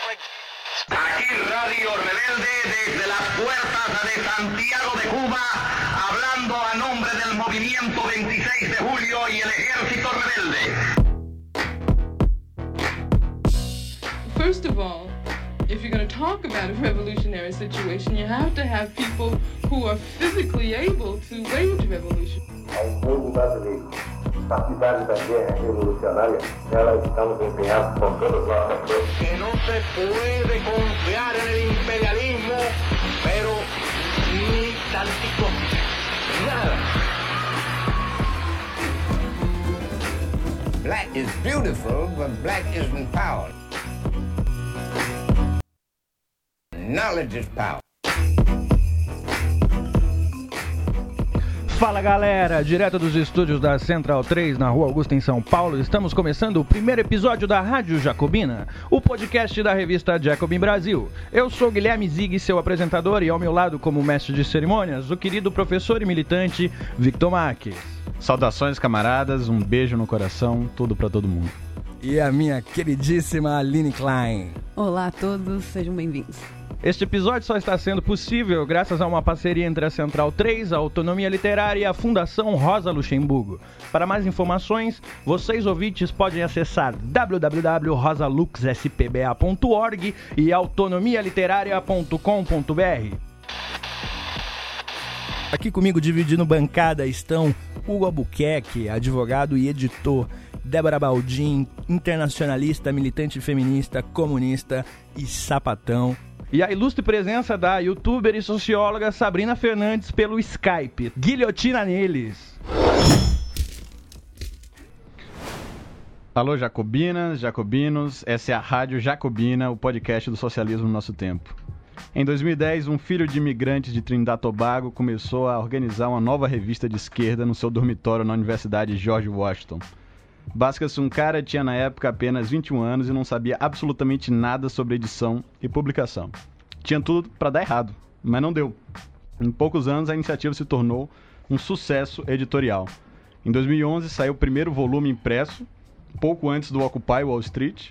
Aquí Radio Rebelde desde las puertas de Santiago de Cuba, hablando a nombre del movimiento 26 de julio y el ejército rebelde. First of all, if you're going to talk about a revolutionary situation, you have to have people who are physically able to wage revolution. Partidários da guerra revolucionária, nela estamos empenhados com todas as nossas forças. Que no se puede confiar en el imperialismo, pero ni tantico, nada. Black is beautiful, but black isn't power. Knowledge is power. Fala galera, direto dos estúdios da Central 3 na Rua Augusta em São Paulo, estamos começando o primeiro episódio da Rádio Jacobina, o podcast da revista Jacobin Brasil. Eu sou Guilherme Zig, seu apresentador, e ao meu lado, como mestre de cerimônias, o querido professor e militante Victor Marques. Saudações, camaradas, um beijo no coração, tudo pra todo mundo. E a minha queridíssima Aline Klein. Olá a todos, sejam bem-vindos. Este episódio só está sendo possível graças a uma parceria entre a Central 3, a Autonomia Literária e a Fundação Rosa Luxemburgo. Para mais informações, vocês ouvintes podem acessar www.rosaluxspba.org e autonomialiteraria.com.br. Aqui comigo dividindo bancada estão Hugo Albuquerque, advogado e editor, Débora Baldin, internacionalista, militante feminista, comunista e sapatão. E a ilustre presença da youtuber e socióloga Sabrina Fernandes pelo Skype. Guilhotina neles! Alô, Jacobinas, Jacobinos, essa é a Rádio Jacobina, o podcast do socialismo no nosso tempo. Em 2010, um filho de imigrantes de Trinidad e Tobago começou a organizar uma nova revista de esquerda no seu dormitório na Universidade George Washington. Basca-se um cara tinha na época apenas 21 anos e não sabia absolutamente nada sobre edição e publicação. Tinha tudo para dar errado, mas não deu. Em poucos anos, a iniciativa se tornou um sucesso editorial. Em 2011, saiu o primeiro volume impresso, pouco antes do Occupy Wall Street.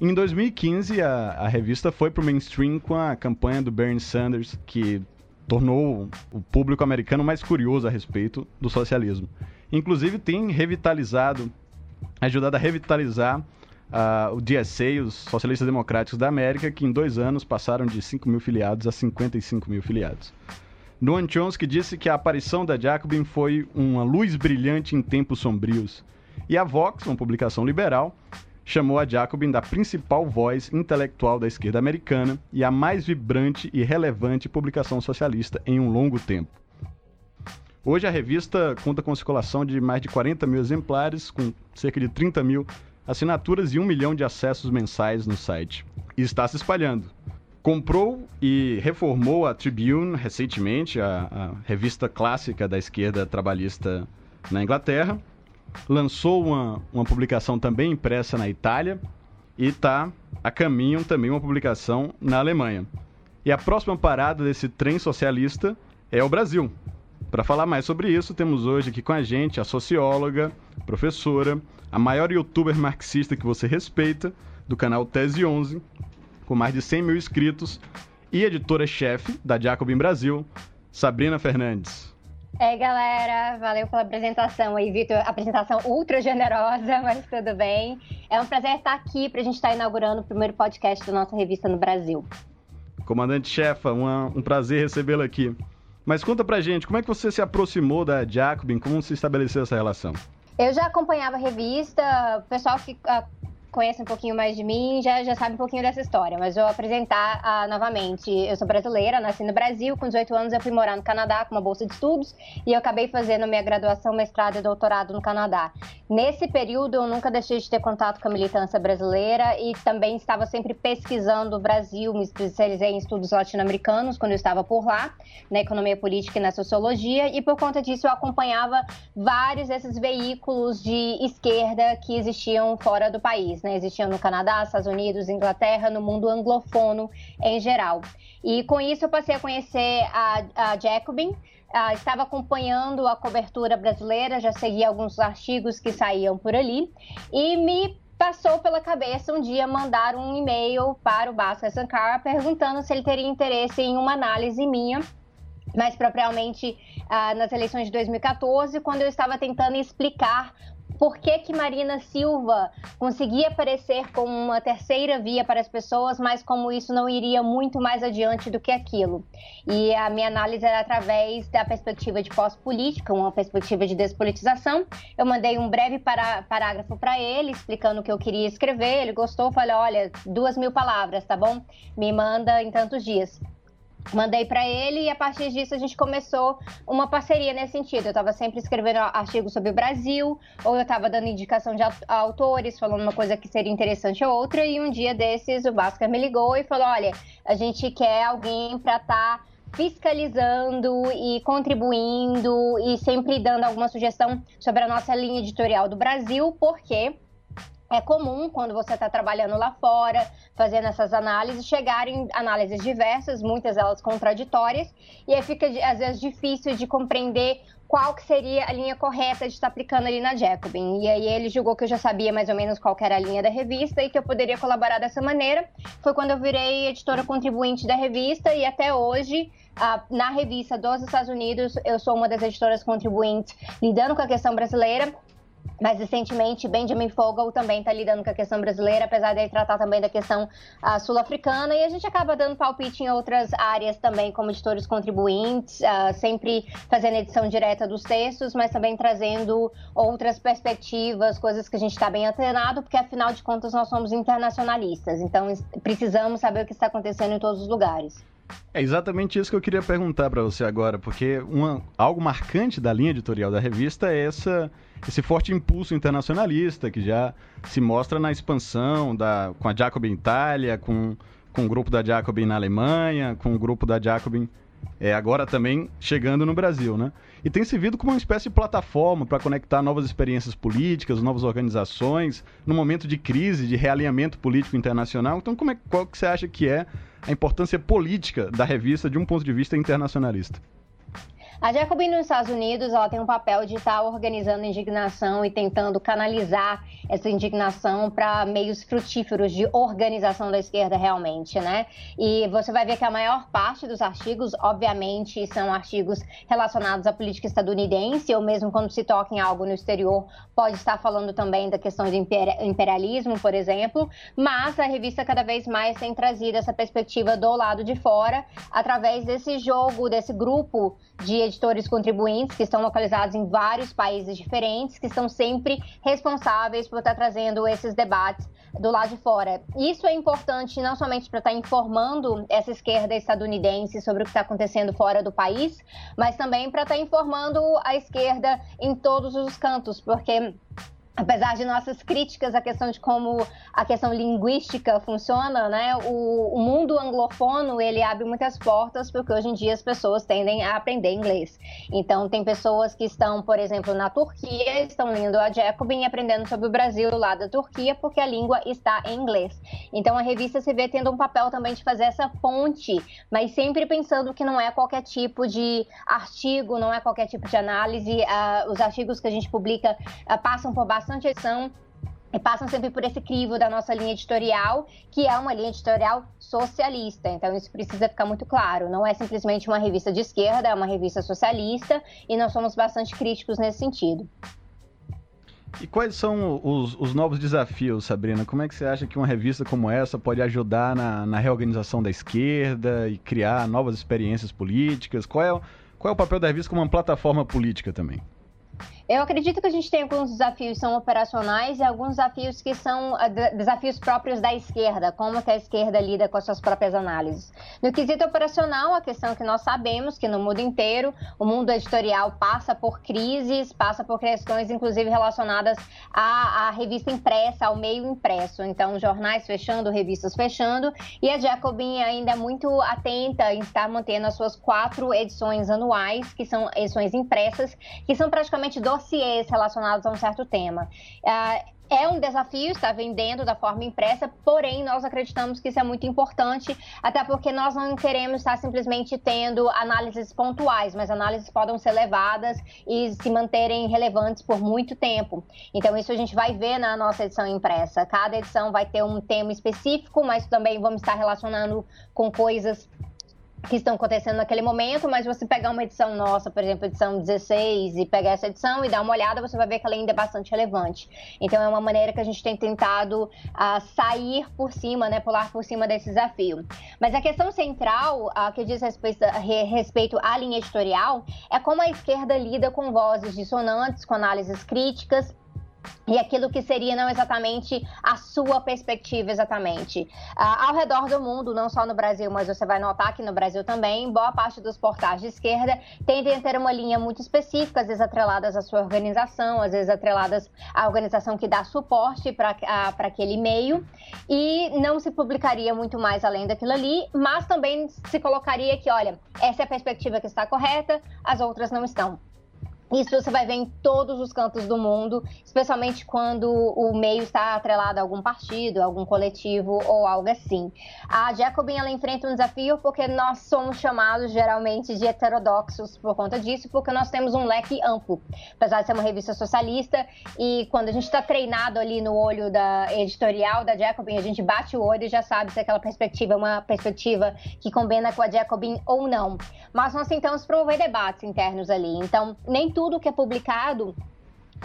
Em 2015, a, a revista foi para o mainstream com a campanha do Bernie Sanders, que tornou o público americano mais curioso a respeito do socialismo. Inclusive, tem revitalizado, ajudado a revitalizar uh, o DSA, os Socialistas Democráticos da América, que em dois anos passaram de 5 mil filiados a 55 mil filiados. Noam Chomsky disse que a aparição da Jacobin foi uma luz brilhante em tempos sombrios. E a Vox, uma publicação liberal, chamou a Jacobin da principal voz intelectual da esquerda americana e a mais vibrante e relevante publicação socialista em um longo tempo. Hoje a revista conta com circulação de mais de 40 mil exemplares, com cerca de 30 mil assinaturas e um milhão de acessos mensais no site. E está se espalhando. Comprou e reformou a Tribune recentemente, a, a revista clássica da esquerda trabalhista na Inglaterra. Lançou uma, uma publicação também impressa na Itália e está a caminho também uma publicação na Alemanha. E a próxima parada desse trem socialista é o Brasil. Para falar mais sobre isso, temos hoje aqui com a gente a socióloga, professora, a maior youtuber marxista que você respeita, do canal Tese 11, com mais de 100 mil inscritos, e editora-chefe da Jacobin Brasil, Sabrina Fernandes. Ei, galera, valeu pela apresentação aí, Vitor. Apresentação ultra generosa, mas tudo bem. É um prazer estar aqui para a gente estar inaugurando o primeiro podcast da nossa revista no Brasil. Comandante-chefa, um prazer recebê-la aqui. Mas conta pra gente, como é que você se aproximou da Jacobin? Como se estabeleceu essa relação? Eu já acompanhava a revista, o pessoal que conhece um pouquinho mais de mim já, já sabe um pouquinho dessa história, mas vou apresentar uh, novamente. Eu sou brasileira, nasci no Brasil, com 18 anos eu fui morar no Canadá com uma bolsa de estudos e eu acabei fazendo minha graduação, mestrado e doutorado no Canadá. Nesse período eu nunca deixei de ter contato com a militância brasileira e também estava sempre pesquisando o Brasil, me especializei em estudos latino-americanos quando eu estava por lá, na economia política e na sociologia, e por conta disso eu acompanhava vários desses veículos de esquerda que existiam fora do país né? Existiam no Canadá, Estados Unidos, Inglaterra, no mundo anglofono em geral. E com isso eu passei a conhecer a, a Jacobin, estava acompanhando a cobertura brasileira, já seguia alguns artigos que saíam por ali e me passou pela cabeça um dia mandar um e-mail para o Bhaskar Sankara perguntando se ele teria interesse em uma análise minha mais propriamente ah, nas eleições de 2014, quando eu estava tentando explicar por que, que Marina Silva conseguia aparecer como uma terceira via para as pessoas, mas como isso não iria muito mais adiante do que aquilo. E a minha análise era através da perspectiva de pós-política, uma perspectiva de despolitização. Eu mandei um breve pará parágrafo para ele, explicando o que eu queria escrever. Ele gostou, falei: olha, duas mil palavras, tá bom? Me manda em tantos dias. Mandei para ele e a partir disso a gente começou uma parceria nesse sentido. Eu estava sempre escrevendo artigos sobre o Brasil, ou eu estava dando indicação de autores, falando uma coisa que seria interessante ou outra, e um dia desses o Bhaskar me ligou e falou: olha, a gente quer alguém para estar. Tá fiscalizando e contribuindo e sempre dando alguma sugestão sobre a nossa linha editorial do Brasil, porque é comum quando você está trabalhando lá fora, fazendo essas análises, chegarem análises diversas, muitas delas contraditórias, e aí fica às vezes difícil de compreender qual que seria a linha correta de estar aplicando ali na Jacobin. E aí ele julgou que eu já sabia mais ou menos qual era a linha da revista e que eu poderia colaborar dessa maneira. Foi quando eu virei editora contribuinte da revista e até hoje na revista dos Estados Unidos, eu sou uma das editoras contribuintes lidando com a questão brasileira mais recentemente, Benjamin Fogel também está lidando com a questão brasileira, apesar de ele tratar também da questão uh, sul-africana. E a gente acaba dando palpite em outras áreas também, como editores contribuintes, uh, sempre fazendo edição direta dos textos, mas também trazendo outras perspectivas, coisas que a gente está bem antenado, porque afinal de contas nós somos internacionalistas. Então precisamos saber o que está acontecendo em todos os lugares. É exatamente isso que eu queria perguntar para você agora, porque uma, algo marcante da linha editorial da revista é essa esse forte impulso internacionalista que já se mostra na expansão da, com a Jacobin Itália, com, com o grupo da Jacobin na Alemanha, com o grupo da Jacobin é, agora também chegando no Brasil, né? E tem servido como uma espécie de plataforma para conectar novas experiências políticas, novas organizações, no momento de crise, de realinhamento político internacional. Então, como é, qual que você acha que é a importância política da revista de um ponto de vista internacionalista? A Jacobin nos Estados Unidos, ela tem um papel de estar organizando indignação e tentando canalizar essa indignação para meios frutíferos de organização da esquerda realmente, né? E você vai ver que a maior parte dos artigos, obviamente, são artigos relacionados à política estadunidense, ou mesmo quando se toca em algo no exterior, pode estar falando também da questão do imperialismo, por exemplo, mas a revista cada vez mais tem trazido essa perspectiva do lado de fora, através desse jogo, desse grupo de editores contribuintes que estão localizados em vários países diferentes, que estão sempre responsáveis por estar trazendo esses debates do lado de fora. Isso é importante não somente para estar informando essa esquerda estadunidense sobre o que está acontecendo fora do país, mas também para estar informando a esquerda em todos os cantos, porque apesar de nossas críticas à questão de como a questão linguística funciona, né, o, o, mundo anglofono ele abre muitas portas porque hoje em dia as pessoas tendem a aprender inglês. Então tem pessoas que estão, por exemplo, na Turquia, estão lendo a Jacobin e aprendendo sobre o Brasil lado da Turquia porque a língua está em inglês. Então a revista se vê tendo um papel também de fazer essa ponte, mas sempre pensando que não é qualquer tipo de artigo, não é qualquer tipo de análise. Uh, os artigos que a gente publica uh, passam por bastante bastante e passam sempre por esse crivo da nossa linha editorial, que é uma linha editorial socialista. Então, isso precisa ficar muito claro. Não é simplesmente uma revista de esquerda, é uma revista socialista e nós somos bastante críticos nesse sentido. E quais são os, os, novos desafios, Sabrina? Como é que você acha que uma revista como essa pode ajudar na, na reorganização da esquerda e criar novas experiências políticas? Qual é, qual é o papel da revista como uma plataforma política também? Eu acredito que a gente tem alguns desafios que são operacionais e alguns desafios que são uh, desafios próprios da esquerda, como que a esquerda lida com as suas próprias análises. No quesito operacional, a questão que nós sabemos que no mundo inteiro o mundo editorial passa por crises, passa por questões inclusive relacionadas à, à revista impressa, ao meio impresso. Então, jornais fechando, revistas fechando, e a Jacobin ainda é muito atenta em estar mantendo as suas quatro edições anuais, que são edições impressas, que são praticamente dossiês relacionados a um certo tema. Uh, é um desafio estar vendendo da forma impressa, porém nós acreditamos que isso é muito importante, até porque nós não queremos estar simplesmente tendo análises pontuais, mas análises podem ser levadas e se manterem relevantes por muito tempo. Então isso a gente vai ver na nossa edição impressa. Cada edição vai ter um tema específico, mas também vamos estar relacionando com coisas que estão acontecendo naquele momento, mas você pegar uma edição nossa, por exemplo, edição 16, e pegar essa edição e dar uma olhada, você vai ver que ela ainda é bastante relevante. Então é uma maneira que a gente tem tentado uh, sair por cima, né, pular por cima desse desafio. Mas a questão central, uh, que diz respeito, respeito à linha editorial, é como a esquerda lida com vozes dissonantes, com análises críticas, e aquilo que seria não exatamente a sua perspectiva exatamente. Uh, ao redor do mundo, não só no Brasil, mas você vai notar que no Brasil também, boa parte dos portais de esquerda tendem a ter uma linha muito específica, às vezes atreladas à sua organização, às vezes atreladas à organização que dá suporte para aquele meio, e não se publicaria muito mais além daquilo ali, mas também se colocaria que, olha, essa é a perspectiva que está correta, as outras não estão. Isso você vai ver em todos os cantos do mundo, especialmente quando o meio está atrelado a algum partido, algum coletivo ou algo assim. A Jacobin ela enfrenta um desafio porque nós somos chamados geralmente de heterodoxos por conta disso, porque nós temos um leque amplo. Apesar de ser uma revista socialista e quando a gente está treinado ali no olho da editorial da Jacobin, a gente bate o olho e já sabe se aquela perspectiva é uma perspectiva que combina com a Jacobin ou não. Mas nós tentamos promover debates internos ali. Então, nem tudo que é publicado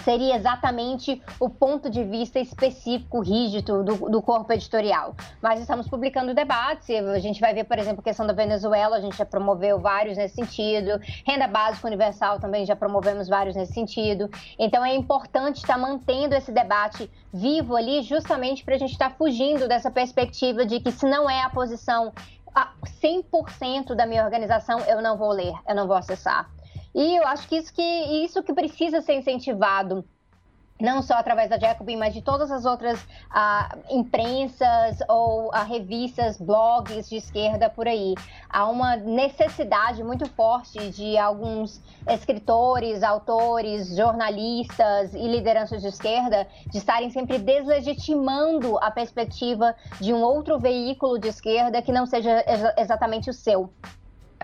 seria exatamente o ponto de vista específico, rígido do, do, corpo editorial. Mas estamos publicando debates, a gente vai ver, por exemplo, a questão da Venezuela, a gente já promoveu vários nesse sentido, renda básica universal também já promovemos vários nesse sentido. Então é importante estar mantendo esse debate vivo ali, justamente para a gente estar fugindo dessa perspectiva de que se não é a posição 100% da minha organização, eu não vou ler, eu não vou acessar. E eu acho que isso que, isso que precisa ser incentivado não só através da Jacobin, mas de todas as outras uh, imprensas ou uh, revistas, blogs de esquerda por aí. Há uma necessidade muito forte de alguns escritores, autores, jornalistas e lideranças de esquerda de estarem sempre deslegitimando a perspectiva de um outro veículo de esquerda que não seja ex exatamente o seu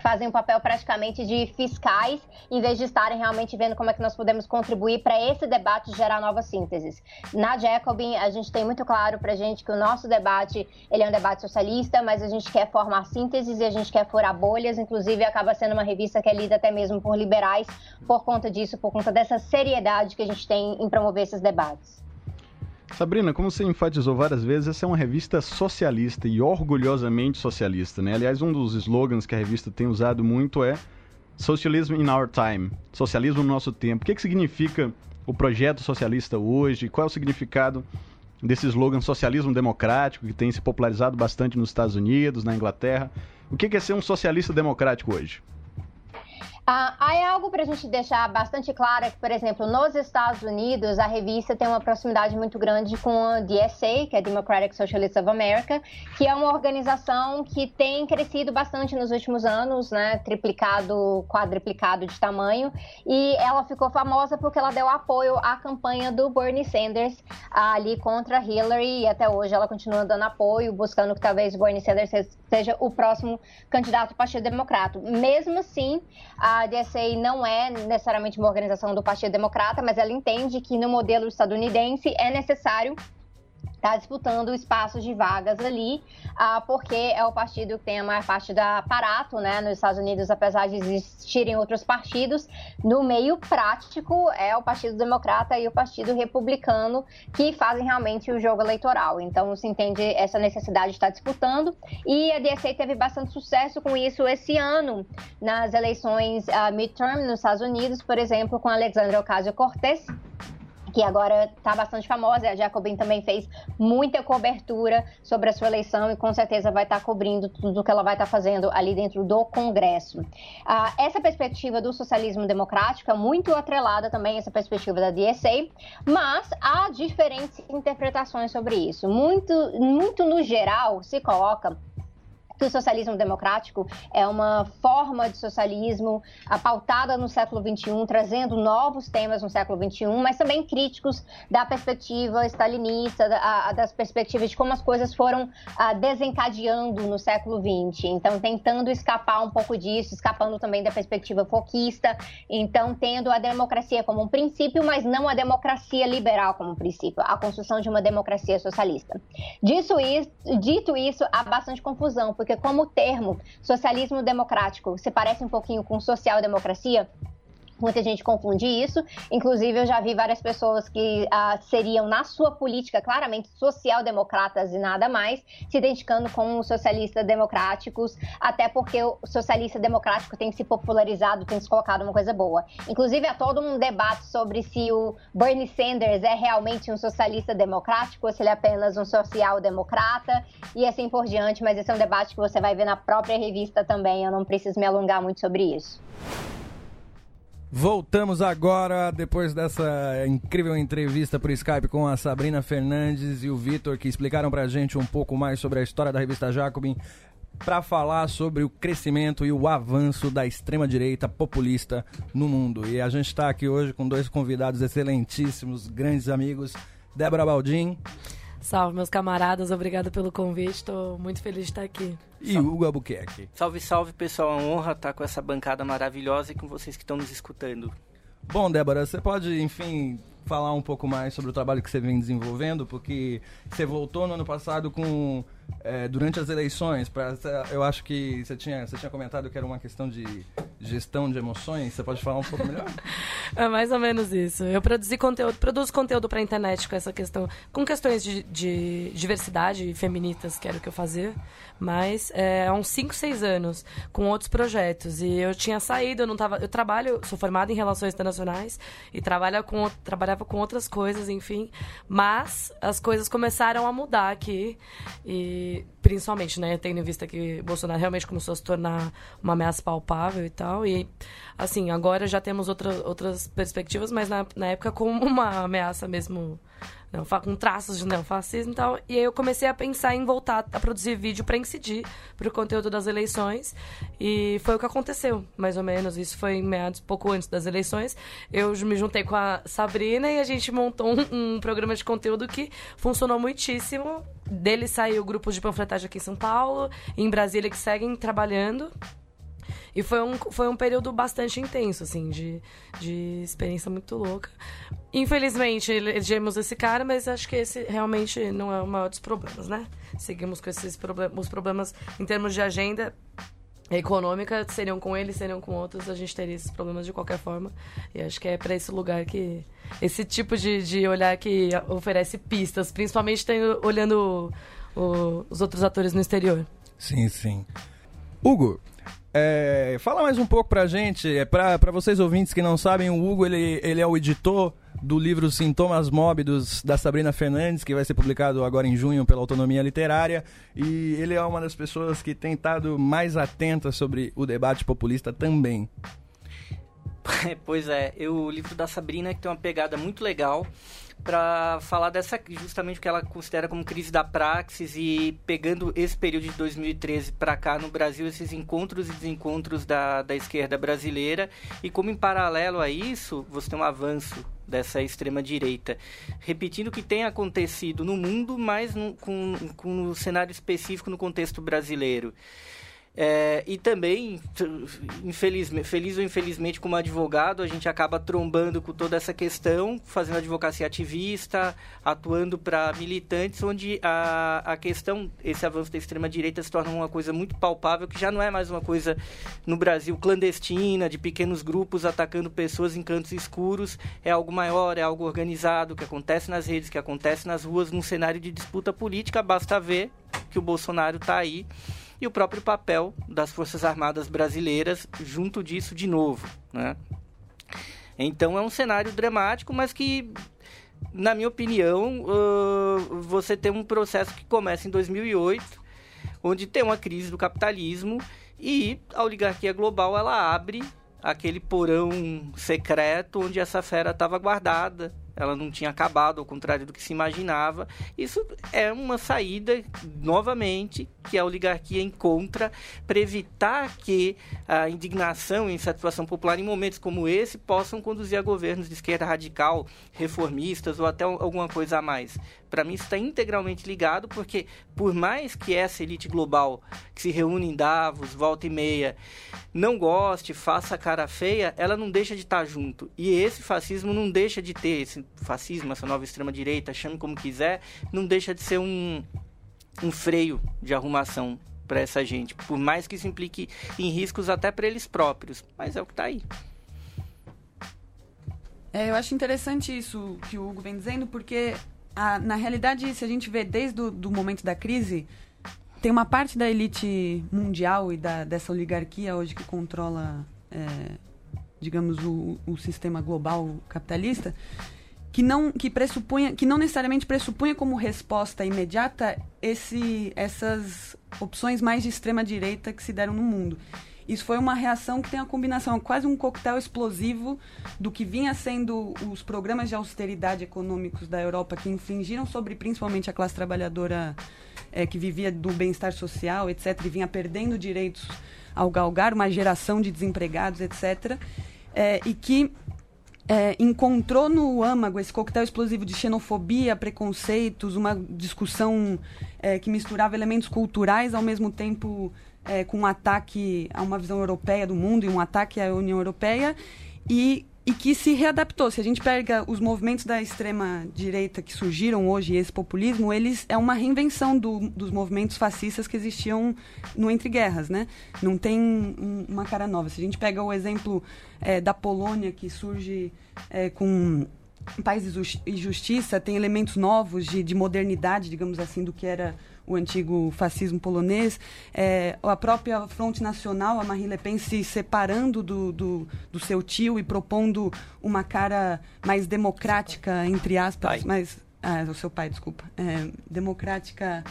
fazem um papel praticamente de fiscais, em vez de estarem realmente vendo como é que nós podemos contribuir para esse debate gerar novas sínteses. Na Jacobin, a gente tem muito claro para a gente que o nosso debate ele é um debate socialista, mas a gente quer formar sínteses e a gente quer furar bolhas, inclusive acaba sendo uma revista que é lida até mesmo por liberais por conta disso, por conta dessa seriedade que a gente tem em promover esses debates. Sabrina, como você enfatizou várias vezes, essa é uma revista socialista e orgulhosamente socialista, né? Aliás, um dos slogans que a revista tem usado muito é Socialism in our time, socialismo no nosso tempo. O que, que significa o projeto socialista hoje? Qual é o significado desse slogan socialismo democrático que tem se popularizado bastante nos Estados Unidos, na Inglaterra? O que é ser um socialista democrático hoje? Ah, é algo para a gente deixar bastante claro que, por exemplo, nos Estados Unidos, a revista tem uma proximidade muito grande com a DSA, que é Democratic Socialists of America, que é uma organização que tem crescido bastante nos últimos anos, né, triplicado, quadriplicado de tamanho, e ela ficou famosa porque ela deu apoio à campanha do Bernie Sanders ali contra Hillary, e até hoje ela continua dando apoio, buscando que talvez Bernie Sanders seja o próximo candidato do Partido Democrata. Mesmo assim, a a DSA não é necessariamente uma organização do Partido Democrata, mas ela entende que no modelo estadunidense é necessário está disputando espaços de vagas ali, ah, porque é o partido que tem a maior parte do aparato, né, nos Estados Unidos, apesar de existirem outros partidos, no meio prático é o Partido Democrata e o Partido Republicano que fazem realmente o jogo eleitoral. Então se entende essa necessidade de estar disputando. E a DSA teve bastante sucesso com isso esse ano nas eleições uh, midterm nos Estados Unidos, por exemplo, com Alexandre Ocasio-Cortez que agora está bastante famosa. A Jacobin também fez muita cobertura sobre a sua eleição e com certeza vai estar tá cobrindo tudo o que ela vai estar tá fazendo ali dentro do Congresso. Ah, essa perspectiva do socialismo democrático é muito atrelada também a essa perspectiva da DSA, mas há diferentes interpretações sobre isso. Muito, muito no geral se coloca que o socialismo democrático é uma forma de socialismo pautada no século XXI, trazendo novos temas no século XXI, mas também críticos da perspectiva stalinista, da, das perspectivas de como as coisas foram a, desencadeando no século XX. Então, tentando escapar um pouco disso, escapando também da perspectiva foquista, então tendo a democracia como um princípio, mas não a democracia liberal como princípio, a construção de uma democracia socialista. Dito isso, há bastante confusão, porque como o termo socialismo democrático. Se parece um pouquinho com social-democracia, Muita gente confunde isso. Inclusive, eu já vi várias pessoas que ah, seriam, na sua política, claramente social-democratas e nada mais, se identificando com os socialistas democráticos, até porque o socialista democrático tem se popularizado, tem se colocado uma coisa boa. Inclusive, há todo um debate sobre se o Bernie Sanders é realmente um socialista democrático ou se ele é apenas um social-democrata e assim por diante, mas esse é um debate que você vai ver na própria revista também, eu não preciso me alongar muito sobre isso. Voltamos agora, depois dessa incrível entrevista por Skype com a Sabrina Fernandes e o Vitor, que explicaram pra gente um pouco mais sobre a história da revista Jacobin, para falar sobre o crescimento e o avanço da extrema-direita populista no mundo. E a gente está aqui hoje com dois convidados excelentíssimos, grandes amigos, Débora Baldin. Salve, meus camaradas, obrigado pelo convite, estou muito feliz de estar aqui. E Hugo Albuquerque. Salve, salve, pessoal, é uma honra estar com essa bancada maravilhosa e com vocês que estão nos escutando. Bom, Débora, você pode, enfim, falar um pouco mais sobre o trabalho que você vem desenvolvendo, porque você voltou no ano passado com é, durante as eleições, pra, eu acho que você tinha, você tinha comentado que era uma questão de gestão de emoções. Você pode falar um pouco melhor? é mais ou menos isso. Eu produzi conteúdo, produzo conteúdo para a internet com essa questão, com questões de, de diversidade feministas, que era o que eu fazia, mas é, há uns 5, 6 anos, com outros projetos. E eu tinha saído, eu não tava. Eu trabalho, sou formada em relações internacionais e trabalho com, trabalhava com outras coisas, enfim. Mas as coisas começaram a mudar aqui. E principalmente, né, tendo em vista que Bolsonaro realmente começou a se tornar uma ameaça palpável e tal. E, assim, agora já temos outra, outras perspectivas, mas na, na época como uma ameaça mesmo com traços de neofascismo e tal. E aí eu comecei a pensar em voltar a produzir vídeo para incidir para o conteúdo das eleições. E foi o que aconteceu, mais ou menos. Isso foi em meados, pouco antes das eleições. Eu me juntei com a Sabrina e a gente montou um, um programa de conteúdo que funcionou muitíssimo. Dele saiu grupos de panfletagem aqui em São Paulo, em Brasília, que seguem trabalhando. E foi um, foi um período bastante intenso, assim, de, de experiência muito louca. Infelizmente, elegemos esse cara, mas acho que esse realmente não é o maior dos problemas, né? Seguimos com esses problemas, os problemas em termos de agenda econômica seriam com ele, seriam com outros, a gente teria esses problemas de qualquer forma. E acho que é para esse lugar que. Esse tipo de, de olhar que oferece pistas, principalmente tendo, olhando o, os outros atores no exterior. Sim, sim. Hugo, é, fala mais um pouco pra gente, é, pra, pra vocês ouvintes que não sabem, o Hugo ele, ele é o editor do livro Sintomas Móbidos da Sabrina Fernandes, que vai ser publicado agora em junho pela Autonomia Literária, e ele é uma das pessoas que tem estado mais atenta sobre o debate populista também. Pois é, eu, o livro da Sabrina que tem uma pegada muito legal para falar dessa justamente o que ela considera como crise da praxis e pegando esse período de 2013 para cá no Brasil esses encontros e desencontros da, da esquerda brasileira. E como em paralelo a isso você tem um avanço dessa extrema direita. Repetindo o que tem acontecido no mundo mas no, com, com um cenário específico no contexto brasileiro é, e também, infelizmente, feliz ou infelizmente, como advogado, a gente acaba trombando com toda essa questão, fazendo advocacia ativista, atuando para militantes, onde a, a questão, esse avanço da extrema-direita se torna uma coisa muito palpável, que já não é mais uma coisa no Brasil clandestina, de pequenos grupos atacando pessoas em cantos escuros, é algo maior, é algo organizado, que acontece nas redes, que acontece nas ruas, num cenário de disputa política, basta ver que o Bolsonaro está aí e o próprio papel das Forças Armadas brasileiras junto disso de novo. Né? Então é um cenário dramático, mas que, na minha opinião, uh, você tem um processo que começa em 2008, onde tem uma crise do capitalismo e a oligarquia global ela abre aquele porão secreto onde essa fera estava guardada ela não tinha acabado, ao contrário do que se imaginava. Isso é uma saída, novamente, que a oligarquia encontra para evitar que a indignação e insatisfação popular em momentos como esse possam conduzir a governos de esquerda radical, reformistas ou até alguma coisa a mais. Para mim, está integralmente ligado, porque por mais que essa elite global que se reúne em Davos, volta e meia, não goste, faça cara feia, ela não deixa de estar tá junto. E esse fascismo não deixa de ter, esse fascismo, essa nova extrema-direita, chame como quiser, não deixa de ser um, um freio de arrumação para essa gente, por mais que isso implique em riscos até para eles próprios, mas é o que está aí. É, eu acho interessante isso que o Hugo vem dizendo, porque a, na realidade, se a gente vê desde o momento da crise, tem uma parte da elite mundial e da, dessa oligarquia hoje que controla, é, digamos, o, o sistema global capitalista, que não que pressupunha que não necessariamente pressupunha como resposta imediata esse essas opções mais de extrema direita que se deram no mundo. Isso foi uma reação que tem uma combinação, quase um coquetel explosivo do que vinha sendo os programas de austeridade econômicos da Europa que infringiram sobre principalmente a classe trabalhadora é, que vivia do bem-estar social, etc., e vinha perdendo direitos ao galgar uma geração de desempregados, etc., é, e que é, encontrou no âmago esse coquetel explosivo de xenofobia, preconceitos, uma discussão é, que misturava elementos culturais ao mesmo tempo é, com um ataque a uma visão europeia do mundo e um ataque à União Europeia e, e que se readaptou. Se a gente pega os movimentos da extrema direita que surgiram hoje, esse populismo, eles é uma reinvenção do, dos movimentos fascistas que existiam no entre guerras, né? Não tem um, uma cara nova. Se a gente pega o exemplo é, da Polônia que surge é, com Paz e Justiça, tem elementos novos de, de modernidade, digamos assim, do que era o antigo fascismo polonês, é, a própria Fronte Nacional, a Marine Le Pen, se separando do, do, do, seu tio e propondo uma cara mais democrática, entre aspas, mais... Ah, o seu pai, desculpa. É, democrática...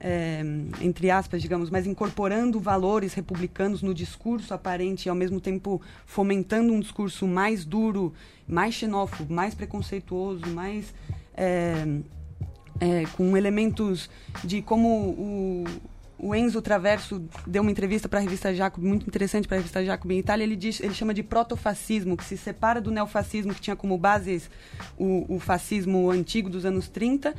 É, entre aspas, digamos, mas incorporando valores republicanos no discurso aparente e ao mesmo tempo fomentando um discurso mais duro, mais xenófobo, mais preconceituoso, mais é, é, com elementos de como o, o Enzo Traverso deu uma entrevista para a revista Jacob, muito interessante para a revista Jacob em Itália, ele, diz, ele chama de protofascismo, que se separa do neofascismo, que tinha como bases o, o fascismo antigo dos anos 30,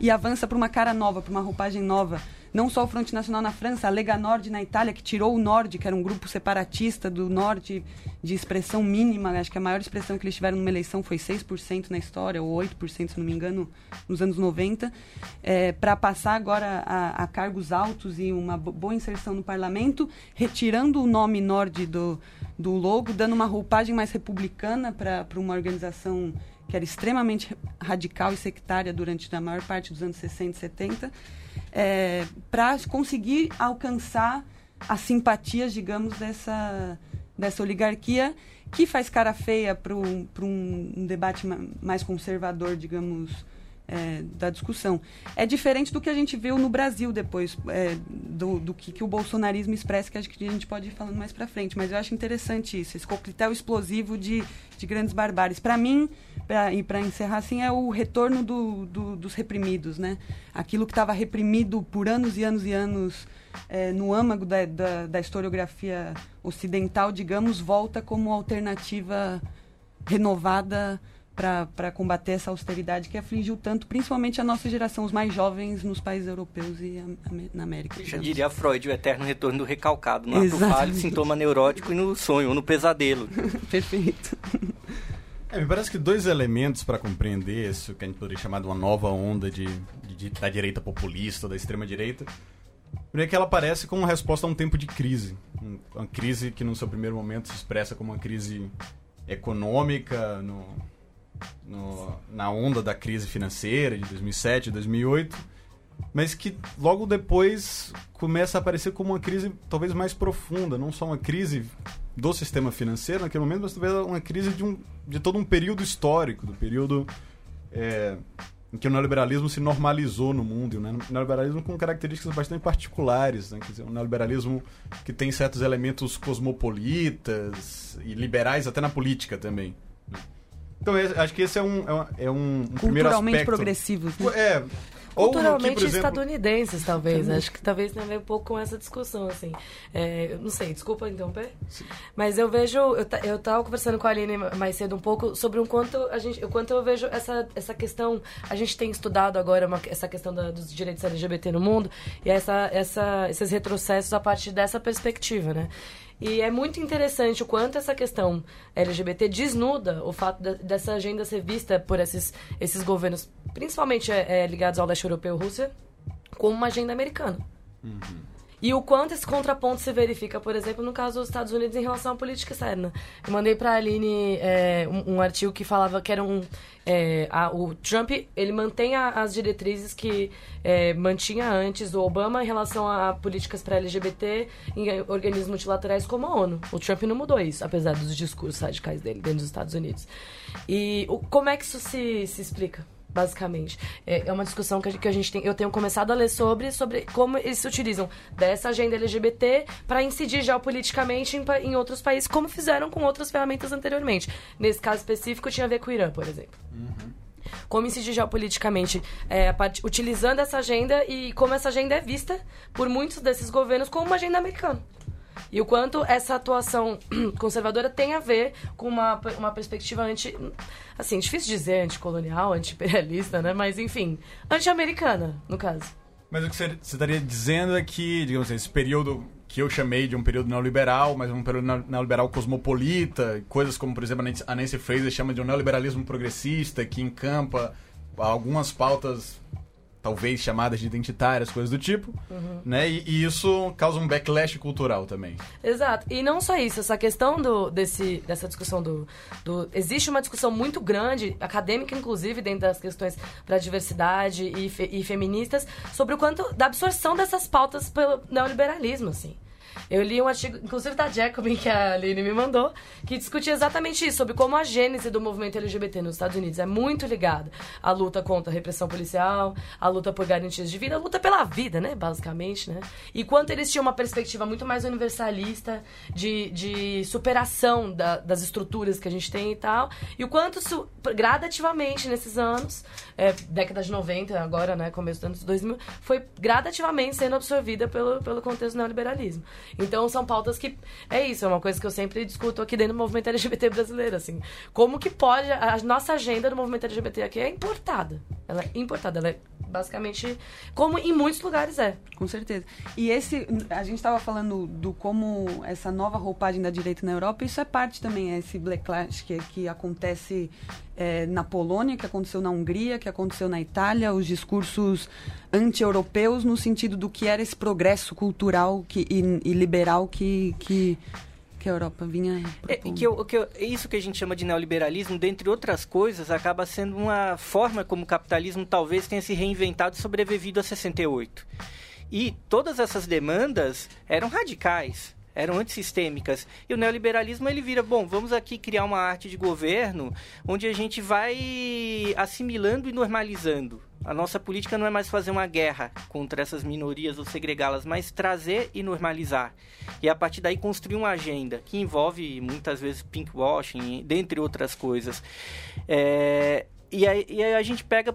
e avança para uma cara nova, para uma roupagem nova não só o Fronte Nacional na França, a Lega Nord na Itália, que tirou o Nord, que era um grupo separatista do Norte de expressão mínima, acho que a maior expressão que eles tiveram numa eleição foi 6% na história, ou 8%, se não me engano, nos anos 90, é, para passar agora a, a, cargos altos e uma boa inserção no parlamento, retirando o nome Nord do, do logo, dando uma roupagem mais republicana para uma organização que era extremamente radical e sectária durante a maior parte dos anos 60 e 70 é, para conseguir alcançar as simpatias, digamos, dessa, dessa oligarquia que faz cara feia para um, um debate mais conservador, digamos, é, da discussão. É diferente do que a gente viu no Brasil depois, é, do, do que, que, o bolsonarismo expressa, que a gente pode ir falando mais para frente. Mas eu acho interessante isso, esse coquetel explosivo de, de grandes barbáries. Para mim, pra, e para encerrar assim, é o retorno do, do, dos reprimidos, né? Aquilo que estava reprimido por anos e anos e anos é, no âmago da, da, da historiografia ocidental, digamos, volta como alternativa renovada para combater essa austeridade que afligiu tanto, principalmente a nossa geração, os mais jovens nos países europeus e a, a, na América. Já diria Freud, o eterno retorno do recalcado, no ato falho, sintoma neurótico e no sonho, ou no pesadelo. Perfeito. É, me parece que dois elementos para compreender isso, que a gente poderia chamar de uma nova onda de, de da direita populista, da extrema-direita, Primeiro que ela aparece como resposta a um tempo de crise. Uma crise que no seu primeiro momento se expressa como uma crise econômica, no, no, na onda da crise financeira de 2007, 2008, mas que logo depois começa a aparecer como uma crise talvez mais profunda, não só uma crise do sistema financeiro naquele momento, mas talvez uma crise de, um, de todo um período histórico, do período é, em que o neoliberalismo se normalizou no mundo, né? o neoliberalismo com características bastante particulares, né? Quer dizer, um neoliberalismo que tem certos elementos cosmopolitas e liberais até na política também. Então, acho que esse é um, é um, é um- primeiro Culturalmente aspecto. progressivos. né? É. Que, Culturalmente por exemplo, estadunidenses, talvez. Acho que talvez tenha a ver um pouco com essa discussão, assim. É, eu não sei, desculpa interromper. Mas eu vejo. Eu, eu tava conversando com a Aline mais cedo um pouco sobre o quanto a gente. O quanto eu vejo essa, essa questão. A gente tem estudado agora uma- essa questão da- dos direitos LGBT no mundo e essa, essa, esses retrocessos a partir dessa perspectiva, né? E é muito interessante o quanto essa questão LGBT desnuda o fato da- dessa agenda ser vista por esses, esses governos, principalmente é, é, ligados ao leste europeu e Rússia, como uma agenda americana. E o quanto esse contraponto se verifica, por exemplo, no caso dos Estados Unidos em relação à política externa. Eu mandei para a Aline é, um, um artigo que falava que era um... é, a- o Trump, ele mantém a- as diretrizes que é, mantinha antes o Obama em relação a políticas para LGBT em organismos multilaterais como a ONU. O Trump não mudou isso, apesar dos discursos radicais dele dentro dos Estados Unidos. E o- como é que isso se, se explica? Basicamente. É é uma discussão que a que a gente tem. Eu tenho começado a ler sobre, sobre como eles se utilizam dessa agenda LGBT para incidir geopoliticamente em, em outros países, como fizeram com outras ferramentas anteriormente. Nesse caso específico, tinha a ver com o Irã, por exemplo. Como incidir geopoliticamente, é, part- utilizando essa agenda e como essa agenda é vista por muitos desses governos como uma agenda americana. E o quanto essa atuação conservadora tem a ver com uma, uma perspectiva anti. Assim, difícil dizer anticolonial, anti-imperialista, né? Mas, enfim, anti-americana, no caso. Mas o que você você estaria dizendo é que, digamos assim, esse período que eu chamei de um período neoliberal, mas um período neo- neoliberal cosmopolita, coisas como, por exemplo, a Nancy Fraser chama de um neoliberalismo progressista, que encampa algumas pautas, talvez chamadas de identitárias, coisas do tipo, né? E, e isso causa um backlash cultural também. Exato. E não só isso, essa questão do, desse, dessa discussão do, do. Existe uma discussão muito grande, acadêmica, inclusive, dentro das questões para diversidade e, fe- e feministas, sobre o quanto da absorção dessas pautas pelo neoliberalismo, assim. Eu li um artigo, inclusive da Jacobin, que a Aline me mandou, que discutia exatamente isso, sobre como a gênese do movimento LGBT nos Estados Unidos é muito ligada à luta contra a repressão policial, à luta por garantias de vida, a luta pela vida, né, basicamente, né? E quanto eles tinham uma perspectiva muito mais universalista de, de superação da- das estruturas que a gente tem e tal, e o quanto isso, gradativamente nesses anos, é, década de 90, agora, né, começo dos anos 2000, foi gradativamente sendo absorvida pelo, pelo contexto do neoliberalismo. Então, são pautas que... É isso, é uma coisa que eu sempre discuto aqui dentro do movimento LGBT brasileiro, assim. Como que pode... A nossa agenda do movimento LGBT aqui é importada. Ela é importada, ela é basicamente... Como em muitos lugares é. Com certeza. E esse, a gente estava falando do como essa nova roupagem da direita na Europa, isso é parte também, é esse backlash que, que acontece é, na Polônia, que aconteceu na Hungria, que aconteceu na Itália, os discursos anti-europeus no sentido do que era esse progresso cultural que, e, e liberal que, que, que a Europa vinha É, que eu- que eu- isso que a gente chama de neoliberalismo, dentre outras coisas, acaba sendo uma forma como o capitalismo talvez tenha se reinventado e sobrevivido a 68. E todas essas demandas eram radicais, eram antissistêmicas. E o neoliberalismo ele vira, bom, vamos aqui criar uma arte de governo onde a gente vai assimilando e normalizando. A nossa política não é mais fazer uma guerra contra essas minorias ou segregá-las, mas trazer e normalizar. E a partir daí construir uma agenda que envolve muitas vezes pinkwashing, dentre outras coisas. É, e, aí, e aí a gente pega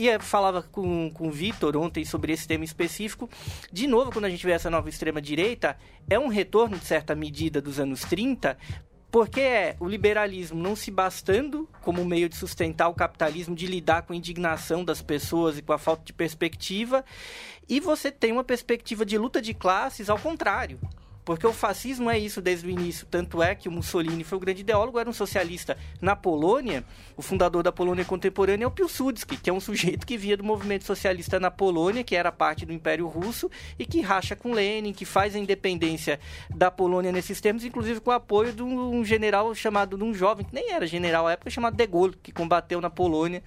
e eu falava com, com o Vitor ontem sobre esse tema específico. De novo, quando a gente vê essa nova extrema-direita, é um retorno, de certa medida, dos anos 30, porque é o liberalismo não se bastando como meio de sustentar o capitalismo, de lidar com a indignação das pessoas e com a falta de perspectiva, e você tem uma perspectiva de luta de classes ao contrário. Porque o fascismo é isso desde o início. Tanto é que o Mussolini foi o grande ideólogo, era um socialista. Na Polônia, o fundador da Polônia contemporânea é o Piłsudski, que é um sujeito que via do movimento socialista na Polônia, que era parte do Império Russo, e que racha com Lenin, que faz a independência da Polônia nesses termos, inclusive com o apoio de um general chamado, de um jovem, que nem era general à época, chamado De Gaulle, que combateu na Polônia.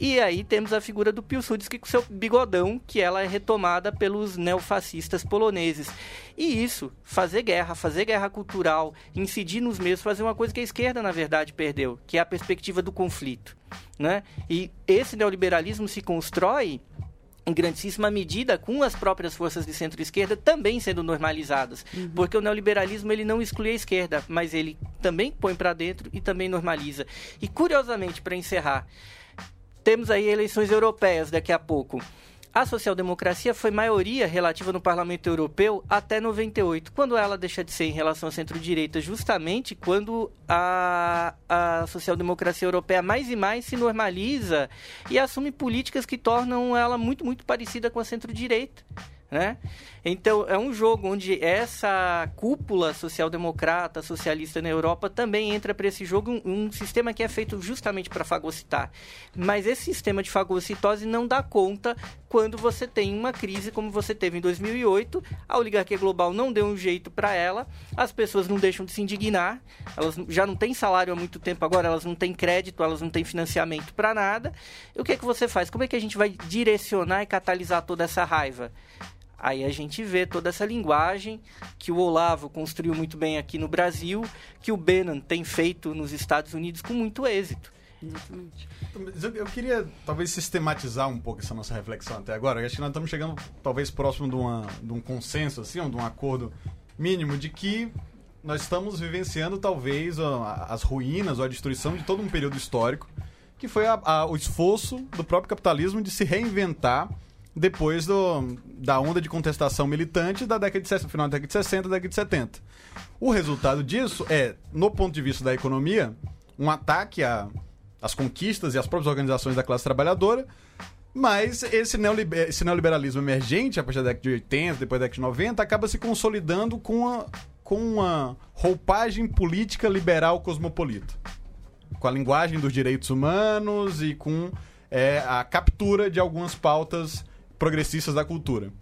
E aí temos a figura do Piłsudski com seu bigodão, que ela é retomada pelos neofascistas poloneses. E isso, fazer guerra, fazer guerra cultural, incidir nos meios, fazer uma coisa que a esquerda, na verdade, perdeu, que é a perspectiva do conflito. Né? E esse neoliberalismo se constrói em grandíssima medida com as próprias forças de centro-esquerda também sendo normalizadas. Porque o neoliberalismo ele não exclui a esquerda, mas ele também põe para dentro e também normaliza. E curiosamente, para encerrar, temos aí eleições europeias daqui a pouco. A social-democracia foi maioria relativa no Parlamento Europeu até 98, quando ela deixa de ser em relação à centro-direita, justamente quando a, a social-democracia europeia mais e mais se normaliza e assume políticas que tornam ela muito, muito parecida com a centro-direita. Né? Então, é um jogo onde essa cúpula social-democrata, socialista na Europa também entra para esse jogo, um, um, sistema que é feito justamente para fagocitar. Mas esse sistema de fagocitose não dá conta quando você tem uma crise como você teve em 2008. A oligarquia global não deu um jeito para ela, as pessoas não deixam de se indignar, elas já não têm salário há muito tempo agora, elas não têm crédito, elas não têm financiamento para nada. E o que, é que você faz? Como é que a gente vai direcionar e catalisar toda essa raiva? Aí a gente vê toda essa linguagem que o Olavo construiu muito bem aqui no Brasil, que o Bannon tem feito nos Estados Unidos com muito êxito. Exatamente. Eu queria talvez sistematizar um pouco essa nossa reflexão até agora. Eu acho que nós estamos chegando talvez próximo de, uma, de um consenso, assim, de um acordo mínimo de que nós estamos vivenciando talvez as ruínas ou a destruição de todo um período histórico, que foi a, a, o esforço do próprio capitalismo de se reinventar depois do, da onda de contestação militante da década de 60, final da década de 60, década de 70. O resultado disso é, no ponto de vista da economia, um ataque às conquistas e às próprias organizações da classe trabalhadora, mas esse, neoliber, esse neoliberalismo emergente, a partir da década de 80, depois da década de 90, acaba se consolidando com, a, com uma roupagem política liberal cosmopolita. Com a linguagem dos direitos humanos e com é, a captura de algumas pautas progressistas da cultura.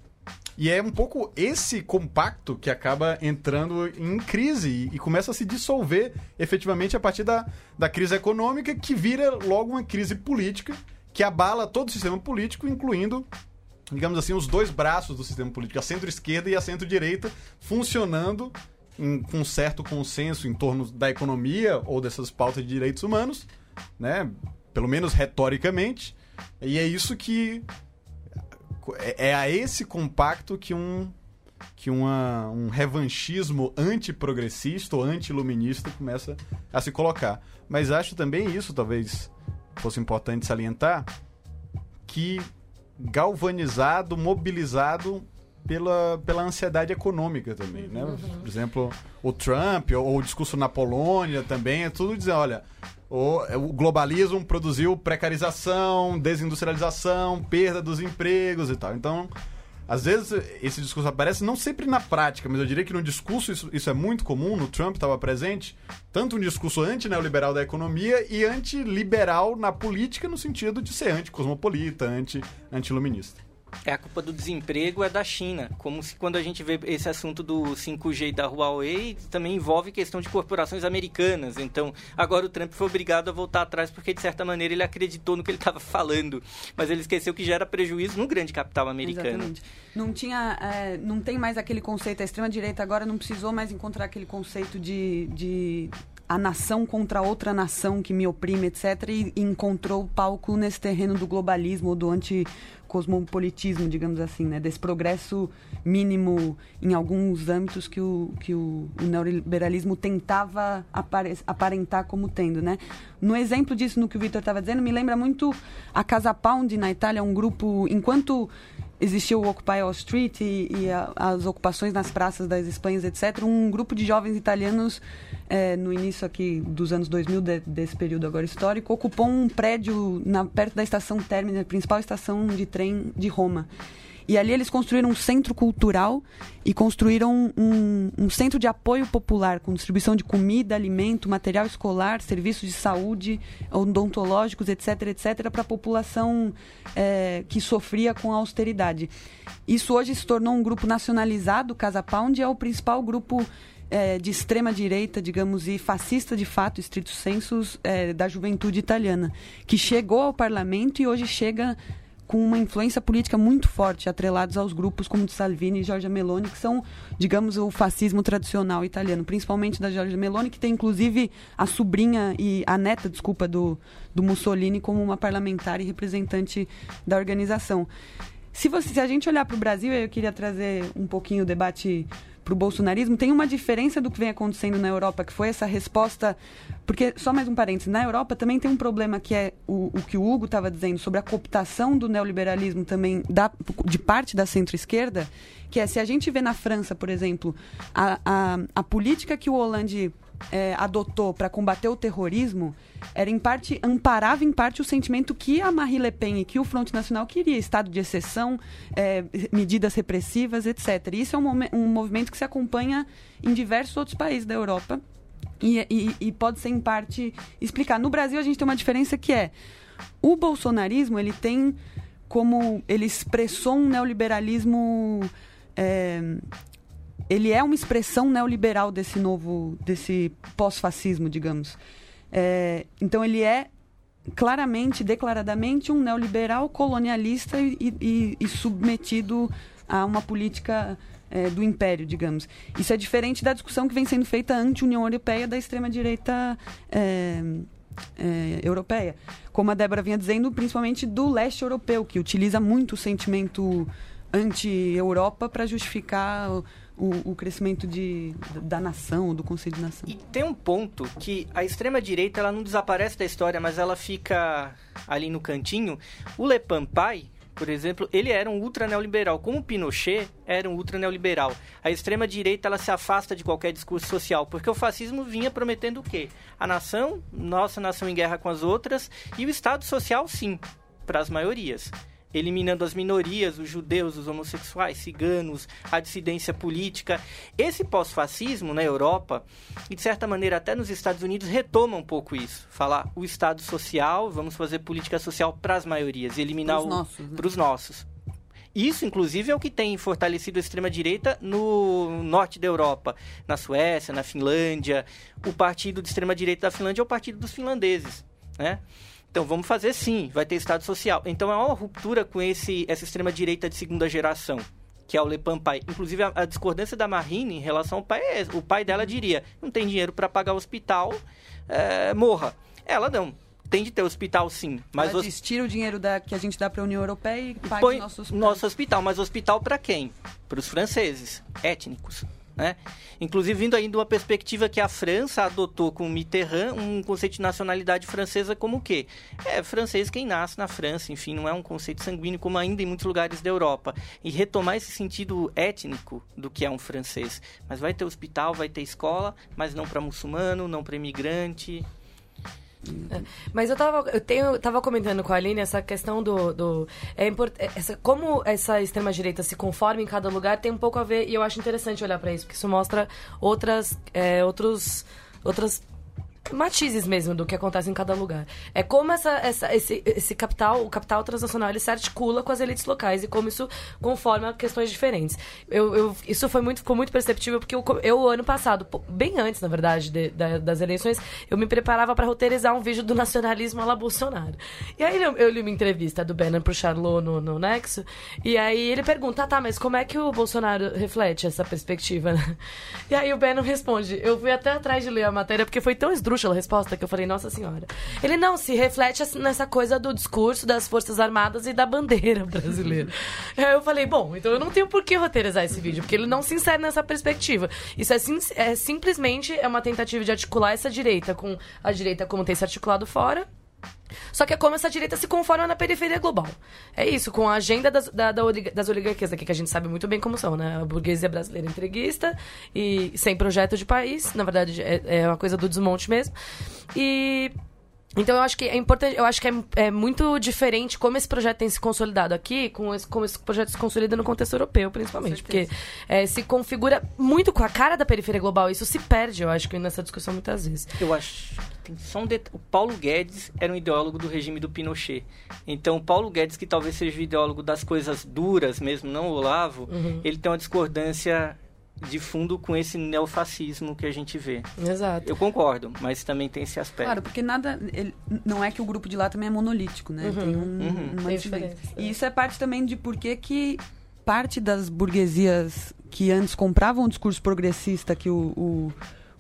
E é um pouco esse compacto que acaba entrando em crise e, começa a se dissolver efetivamente a partir da, da crise econômica, que vira logo uma crise política, que abala todo o sistema político, incluindo, digamos assim, os dois braços do sistema político, a centro-esquerda e a centro-direita, funcionando em, com certo consenso em torno da economia ou dessas pautas de direitos humanos, né? pelo menos retoricamente. E é isso que é, é a esse compacto que um que uma, um revanchismo antiprogressista ou anti-iluminista começa a se colocar. Mas acho também isso, talvez fosse importante salientar, que galvanizado, mobilizado pela, pela ansiedade econômica também, né? Uhum. Por exemplo, o Trump ou, ou o discurso na Polônia também, é tudo dizer, olha, o, o, globalismo produziu precarização, desindustrialização, perda dos empregos e tal. Então, às vezes esse discurso aparece não sempre na prática, mas eu diria que no discurso isso, isso é muito comum, no Trump estava presente, tanto um discurso anti-neoliberal da economia e anti-liberal na política no sentido de ser anti-cosmopolita, anti-iluminista. É a culpa do desemprego é da China, como se quando a gente vê esse assunto do 5G da Huawei, também envolve questão de corporações americanas. Então, agora o Trump foi obrigado a voltar atrás porque de certa maneira ele acreditou no que ele estava falando, mas ele esqueceu que gera prejuízo no grande capital americano. Exatamente. Não tinha, é, não tem mais aquele conceito. A extrema direita agora não precisou mais encontrar aquele conceito de, de a nação contra outra nação que me oprime, etc., e encontrou palco nesse terreno do globalismo, do anticosmopolitismo, digamos assim, né? desse progresso mínimo em alguns âmbitos que o, que o, o neoliberalismo tentava aparentar como tendo. Né? No exemplo disso, no que o Vitor estava dizendo, me lembra muito a Casa Pound na Itália, um grupo, enquanto existiu o Occupy Wall Street e, e a, as ocupações nas praças das Espanhas, etc., um grupo de jovens italianos, é, no início aqui dos anos 2000, de, desse período agora histórico, ocupou um prédio na, perto da estação términa, principal estação de trem de Roma. E ali eles construíram um centro cultural e construíram um, um, centro de apoio popular com distribuição de comida, alimento, material escolar, serviços de saúde, odontológicos, etc., etc., para a população é, que sofria com a austeridade. Isso hoje se tornou um grupo nacionalizado, Casa Pound, é o principal grupo é, de extrema direita, digamos, e fascista de fato, estrito sensus, é, da juventude italiana, que chegou ao parlamento e hoje chega com uma influência política muito forte, atrelados aos grupos como de Salvini e Giorgia Meloni, que são, digamos, o fascismo tradicional italiano, principalmente da Giorgia Meloni, que tem inclusive a sobrinha e a neta, desculpa, do, do Mussolini como uma parlamentar e representante da organização. Se, você, se a gente olhar para o Brasil, eu queria trazer um pouquinho o debate para o bolsonarismo tem uma diferença do que vem acontecendo na Europa, que foi essa resposta. Porque, só mais um parênteses, na Europa também tem um problema que é o, o que o Hugo estava dizendo sobre a cooptação do neoliberalismo também da, de parte da centro-esquerda, que é se a gente vê na França, por exemplo, a, a, a política que o Hollande é, adotou para combater o terrorismo era em parte amparava em parte o sentimento que a Marie Le Pen e que o Front Nacional queria, estado de exceção, é, medidas repressivas, etc. Isso é um, um, movimento que se acompanha em diversos outros países da Europa e, e, e pode ser em parte explicar. No Brasil a gente tem uma diferença que é o bolsonarismo ele tem como ele expressou um neoliberalismo é, ele é uma expressão neoliberal desse novo, desse pós-fascismo, digamos. É, então ele é claramente, declaradamente, um neoliberal colonialista e, e, e submetido a uma política é, do império, digamos. Isso é diferente da discussão que vem sendo feita anti-União Europeia da extrema-direita é, é, europeia. Como a Débora vinha dizendo, principalmente do leste europeu, que utiliza muito o sentimento anti-Europa para justificar o, o, crescimento de, da nação, do conceito de nação. E tem um ponto que a extrema-direita ela não desaparece da história, mas ela fica ali no cantinho. O Le Pampai, por exemplo, ele era um ultra neoliberal, como Pinochet era um ultra neoliberal. A extrema direita ela se afasta de qualquer discurso social, porque o fascismo vinha prometendo o quê? A nação, nossa nação em guerra com as outras, e o Estado social sim, para as maiorias eliminando as minorias, os judeus, os homossexuais, ciganos, a dissidência política. Esse pós-fascismo na Europa, e de certa maneira até nos Estados Unidos, retoma um pouco isso. Falar o Estado social, vamos fazer política social para as maiorias, eliminar para os nossos. Né? Nossos. Isso, inclusive, é o que tem fortalecido a extrema-direita no norte da Europa, na Suécia, na Finlândia. O partido de extrema-direita da Finlândia é o partido dos finlandeses, né? Então vamos fazer sim, vai ter Estado Social. Então é uma ruptura com esse, essa extrema-direita de segunda geração, que é o Le Pai. Inclusive a, a, discordância da Marine em relação ao pai é, o pai dela diria, não tem dinheiro para pagar o hospital, é, morra. Ela não, tem de ter hospital sim. Mas Ela diz, tira o dinheiro da, que a gente dá para a União Europeia e paga o nosso hospital. Nosso hospital, mas hospital para quem? Para os franceses, étnicos. Né? Inclusive, vindo de uma perspectiva que a França adotou com Mitterrand um conceito de nacionalidade francesa como o quê? É francês quem nasce na França, enfim, não é um conceito sanguíneo como ainda em muitos lugares da Europa. E retomar esse sentido étnico do que é um francês. Mas vai ter hospital, vai ter escola, mas não para muçulmano, não para imigrante. É, mas eu tava, eu tenho, tava comentando com a Aline essa questão do. do é import, é, essa, como essa extrema-direita se conforma em cada lugar tem um pouco a ver, e eu acho interessante olhar para isso, porque isso mostra outras, é, outros, outras matizes mesmo do que acontece em cada lugar. É como essa, essa, esse, esse capital, o capital transnacional, ele se articula com as elites locais e como isso conforma questões diferentes. Eu, eu isso foi muito, ficou muito perceptível porque eu, eu ano passado, bem antes, na verdade, de, das eleições, eu me preparava para roteirizar um vídeo do nacionalismo à Bolsonaro. E aí eu, eu li uma entrevista do Bannon pro Charlot no, no Nexo, e aí ele pergunta, ah, tá, mas como é que o Bolsonaro reflete essa perspectiva? E aí o Bannon responde, eu fui até atrás de ler a matéria porque foi tão esdrúxulo esdrúxula resposta que eu falei, nossa senhora. Ele não se reflete nessa coisa do discurso das Forças Armadas e da bandeira brasileira. Aí eu falei, bom, então eu não tenho por que roteirizar esse vídeo, porque ele não se insere nessa perspectiva. Isso é, sim, é simplesmente é uma tentativa de articular essa direita com a direita como tem se articulado fora só que é como essa direita se conforma na periferia global. É isso, com a agenda das, da, da, das oligarquias aqui, que a gente sabe muito bem como são, né? A burguesia brasileira entreguista e sem projeto de país. Na verdade, é, é uma coisa do desmonte mesmo. E então eu acho que é importante, eu acho que é, é, muito diferente como esse projeto tem se consolidado aqui, com esse, como esse projeto se consolida no contexto europeu, principalmente. Porque é, se configura muito com a cara da periferia global. Isso se perde, eu acho, nessa discussão muitas vezes. Eu acho tem só um O Paulo Guedes era um ideólogo do regime do Pinochet. Então, o Paulo Guedes, que talvez seja o ideólogo das coisas duras mesmo, não o Olavo, uhum. ele tem uma discordância de fundo com esse neofascismo que a gente vê. Exato. Eu concordo, mas também tem esse aspecto. Claro, porque nada. Ele, não é que o grupo de lá também é monolítico, né? Uhum. Tem um, uhum. uma tem diferença. E isso é parte também de por que que parte das burguesias que antes compravam o discurso progressista que o, o,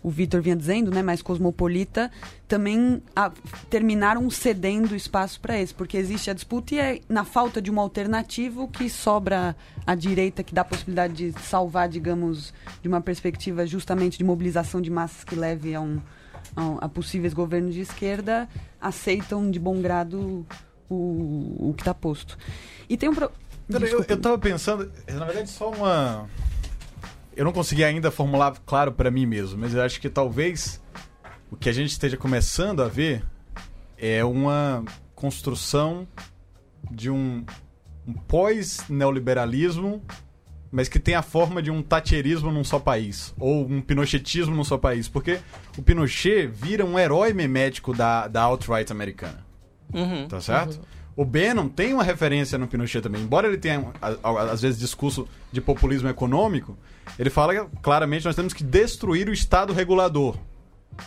o Vitor vinha dizendo, né, mais cosmopolita, também a, terminaram cedendo espaço para esse, porque existe a disputa e é na falta de uma alternativa o que sobra à direita que dá a possibilidade de salvar, digamos, de uma perspectiva justamente de mobilização de massas que leve a um a, a possíveis governos de esquerda aceitam de bom grado o, o que está posto. E tem um pro... Eu, eu tava pensando, na verdade, só uma. Eu não consegui ainda formular claro para mim mesmo, mas eu acho que talvez o que a gente esteja começando a ver é uma construção de um, um pós-neoliberalismo, mas que tem a forma de um tacherismo num só país, ou um pinochetismo num só país, porque o Pinochet vira um herói memético da, da alt-right americana. Uhum. Tá certo? O Bannon tem uma referência no Pinochet também. Embora ele tenha, às vezes, discurso de populismo econômico, ele fala que, claramente nós temos que destruir o Estado regulador.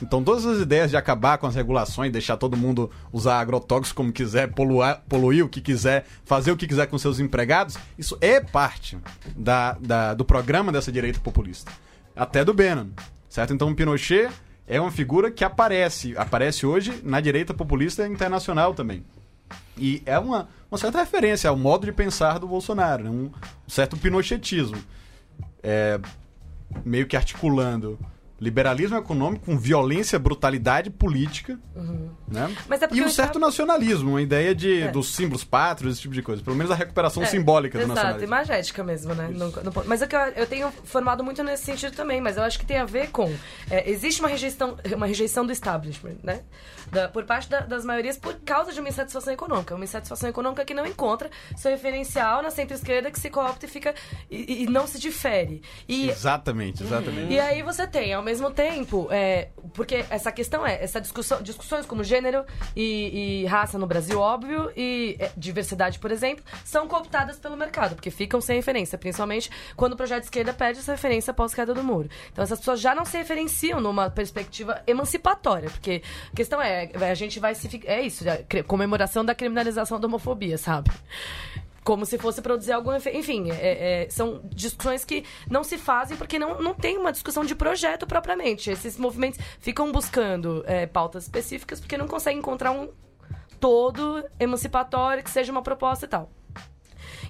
Então, todas as ideias de acabar com as regulações, deixar todo mundo usar agrotóxicos como quiser, poluar, poluir o que quiser, fazer o que quiser com seus empregados, isso é parte da, da- do programa dessa direita populista. Até do Bannon. Certo? Então, o Pinochet é uma figura que aparece, aparece hoje na direita populista internacional também. E é uma, uma certa referência ao modo de pensar do Bolsonaro, né? um certo pinochetismo. É, meio que articulando liberalismo econômico com violência, brutalidade política. Né? Mas é e um certo nacionalismo, uma ideia de, É. dos símbolos pátrios, esse tipo de coisa. Pelo menos a recuperação É, simbólica do Exato, nacionalismo. imagética mesmo, né? No- no mas é que eu, eu tenho formado muito nesse sentido também, mas eu acho que tem a ver com. é, existe uma rejeição, uma rejeição do establishment, né? Da- por parte da- das maiorias por causa de uma insatisfação econômica. Uma insatisfação econômica que não encontra seu referencial na centro-esquerda que se coopta e fica. e, e não se difere. E, Exatamente, exatamente. e aí você tem, ao mesmo tempo, é, porque essa questão é, essa discussão, discussões como gênero e, e raça no Brasil, óbvio, e é, diversidade, por exemplo, são cooptadas pelo mercado, porque ficam sem referência, principalmente quando o projeto de esquerda perde essa referência após a queda do muro. Então essas pessoas já não se referenciam numa perspectiva emancipatória, porque a questão é, a gente vai se... É isso, a cre- comemoração da criminalização da homofobia, sabe? Como se fosse produzir algum efeito. Enfim, é- é, são discussões que não se fazem porque não, não tem uma discussão de projeto propriamente. Esses movimentos ficam buscando é, pautas específicas porque não conseguem encontrar um todo emancipatório que seja uma proposta e tal.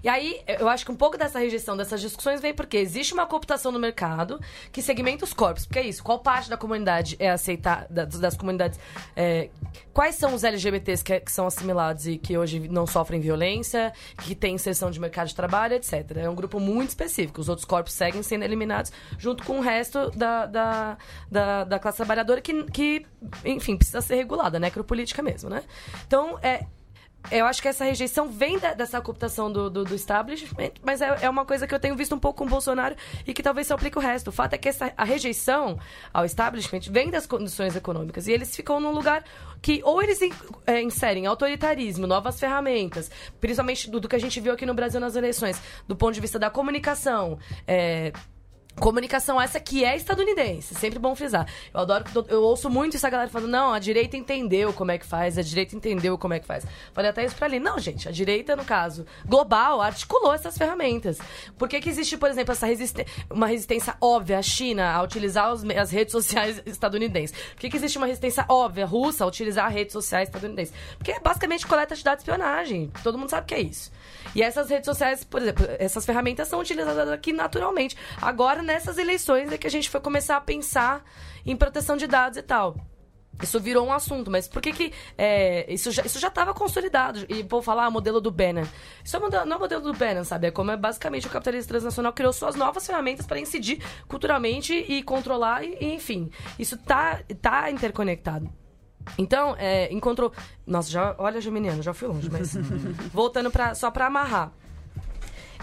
E aí, eu acho que um pouco dessa rejeição dessas discussões vem porque existe uma cooptação no mercado que segmenta os corpos. Porque é isso, qual parte da comunidade é aceitar, das, das comunidades, é, quais são os LGBTs que, é- que são assimilados e que hoje não sofrem violência, que têm inserção de mercado de trabalho, etc. É um grupo muito específico. Os outros corpos seguem sendo eliminados junto com o resto da, da, da, da classe trabalhadora que, que, enfim, precisa ser regulada, necropolítica mesmo, né? Então, é, eu acho que essa rejeição vem da- dessa cooptação do, do, do establishment, mas é, é uma coisa que eu tenho visto um pouco com o Bolsonaro e que talvez se aplique o resto. O fato é que essa, a rejeição ao establishment vem das condições econômicas e eles ficam num lugar que ou eles é, inserem autoritarismo, novas ferramentas, principalmente do, do que a gente viu aqui no Brasil nas eleições, do ponto de vista da comunicação, é, Comunicação essa que é estadunidense, sempre bom frisar. Eu adoro, eu ouço muito essa galera falando, não, a direita entendeu como é que faz, a direita entendeu como é que faz. Falei até isso pra ali. Não, gente, a direita, no caso, global, articulou essas ferramentas. Por que, que existe, por exemplo, essa resiste uma resistência óbvia à China a utilizar os as redes sociais estadunidenses? Por que, que existe uma resistência óbvia russa a utilizar redes sociais estadunidenses? Porque é basicamente coleta de dados de espionagem. Todo mundo sabe que é isso. E essas redes sociais, por exemplo, essas ferramentas são utilizadas aqui naturalmente. Agora, nessas eleições, é que a gente foi começar a pensar em proteção de dados e tal. Isso virou um assunto, mas por que que é, isso já estava consolidado? E vou falar ah, modelo do Bannon. Isso é modelo, não é o modelo do Bannon, sabe? É como é basicamente o capitalismo transnacional criou suas novas ferramentas para incidir culturalmente e controlar, e, e, enfim. Isso tá, tá interconectado. Então, é, encontrou. Nossa, já, olha, Geminiano, já fui longe, mas. voltando pra, só para amarrar.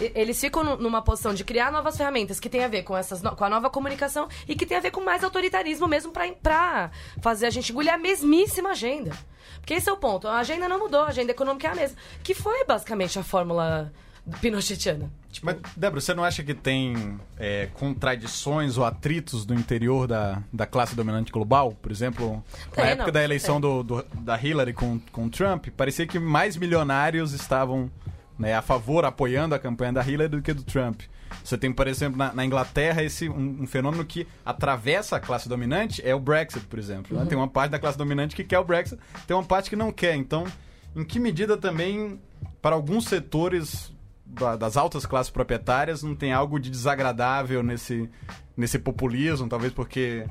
E- Eles ficam nu- numa posição de criar novas ferramentas que tem a ver com, essas no- com a nova comunicação e que tem a ver com mais autoritarismo mesmo pra, pra fazer a gente engolir a mesmíssima agenda. Porque esse é o ponto. A agenda não mudou, a agenda econômica é a mesma. Que foi basicamente a fórmula pinochetiana. Mas, Débora, você não acha que tem é, contradições ou atritos do interior da, da classe dominante global? Por exemplo, na época não, da eleição do, do- da Hillary com, com Trump, parecia que mais milionários estavam né, a favor, apoiando a campanha da Hillary do que do Trump. Você tem, por exemplo, na, na Inglaterra, esse um, um, fenômeno que atravessa a classe dominante é o Brexit, por exemplo. Né? Tem uma parte da classe dominante que quer o Brexit, tem uma parte que não quer. Então, em que medida também, para alguns setores das altas classes proprietárias, não tem algo de desagradável nesse, nesse populismo? Talvez porque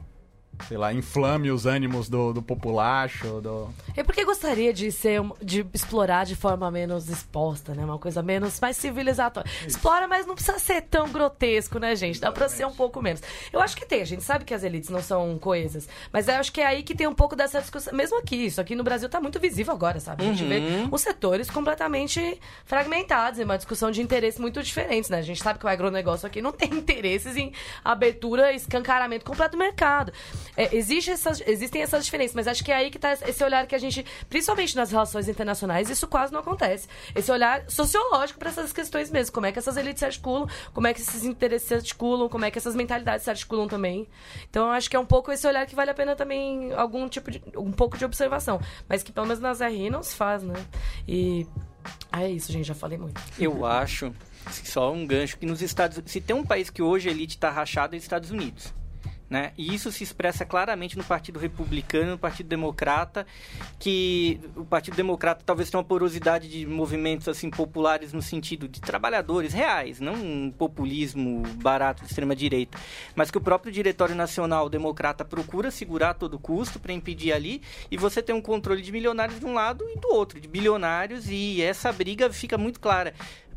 sei lá, inflame os ânimos do, do populacho. Do... É porque gostaria de ser de explorar de forma menos exposta, né? Uma coisa menos mais civilizatória. Isso. Explora, mas não precisa ser tão grotesco, né, gente? Dá pra ser um pouco menos. Eu acho que tem, a gente sabe que as elites não são coesas, mas eu acho que é aí que tem um pouco dessa discussão. Mesmo aqui, isso aqui no Brasil tá muito visível agora, sabe? A gente uhum. vê os setores completamente fragmentados, em uma discussão de interesses muito diferentes, né? A gente sabe que o agronegócio aqui não tem interesses em abertura, escancaramento completo do mercado. É, existe essas, existem essas diferenças, mas acho que é aí que está esse olhar que a gente, principalmente nas relações internacionais, isso quase não acontece. Esse olhar sociológico para essas questões mesmo. Como é que essas elites se articulam, como é que esses interesses se articulam, como é que essas mentalidades se articulam também. Então, acho que é um pouco esse olhar que vale a pena também algum tipo de. um pouco de observação. Mas que pelo menos nas RI não se faz, né? E. Ah, é isso, gente, já falei muito. Eu acho, só um gancho, que nos Estados Se tem um país que hoje a elite está rachada, é os Estados Unidos. Né? E isso se expressa claramente no Partido Republicano, no Partido Democrata, que o Partido Democrata talvez tenha uma porosidade de movimentos assim populares no sentido de trabalhadores reais, não um populismo barato de extrema direita, mas que o próprio Diretório Nacional Democrata procura segurar a todo custo para impedir ali, e você tem um controle de milionários de um lado e do outro, de bilionários, e essa briga fica muito clara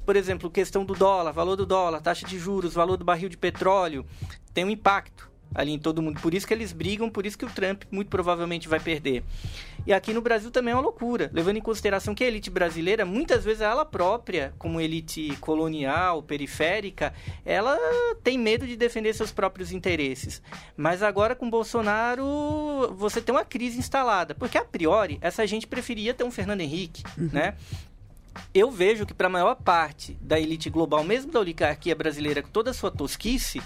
por exemplo, questão do dólar, valor do dólar, taxa de juros, valor do barril de petróleo, tem um impacto ali em todo mundo. Por isso que eles brigam, por isso que o Trump muito provavelmente vai perder. E aqui no Brasil também é uma loucura, levando em consideração que a elite brasileira, muitas vezes ela própria, como elite colonial, periférica, ela tem medo de defender seus próprios interesses. Mas agora com Bolsonaro, você tem uma crise instalada, porque a priori essa gente preferia ter um Fernando Henrique, uhum. né? Eu vejo que para a maior parte da elite global, mesmo da oligarquia brasileira, com toda a sua tosquice,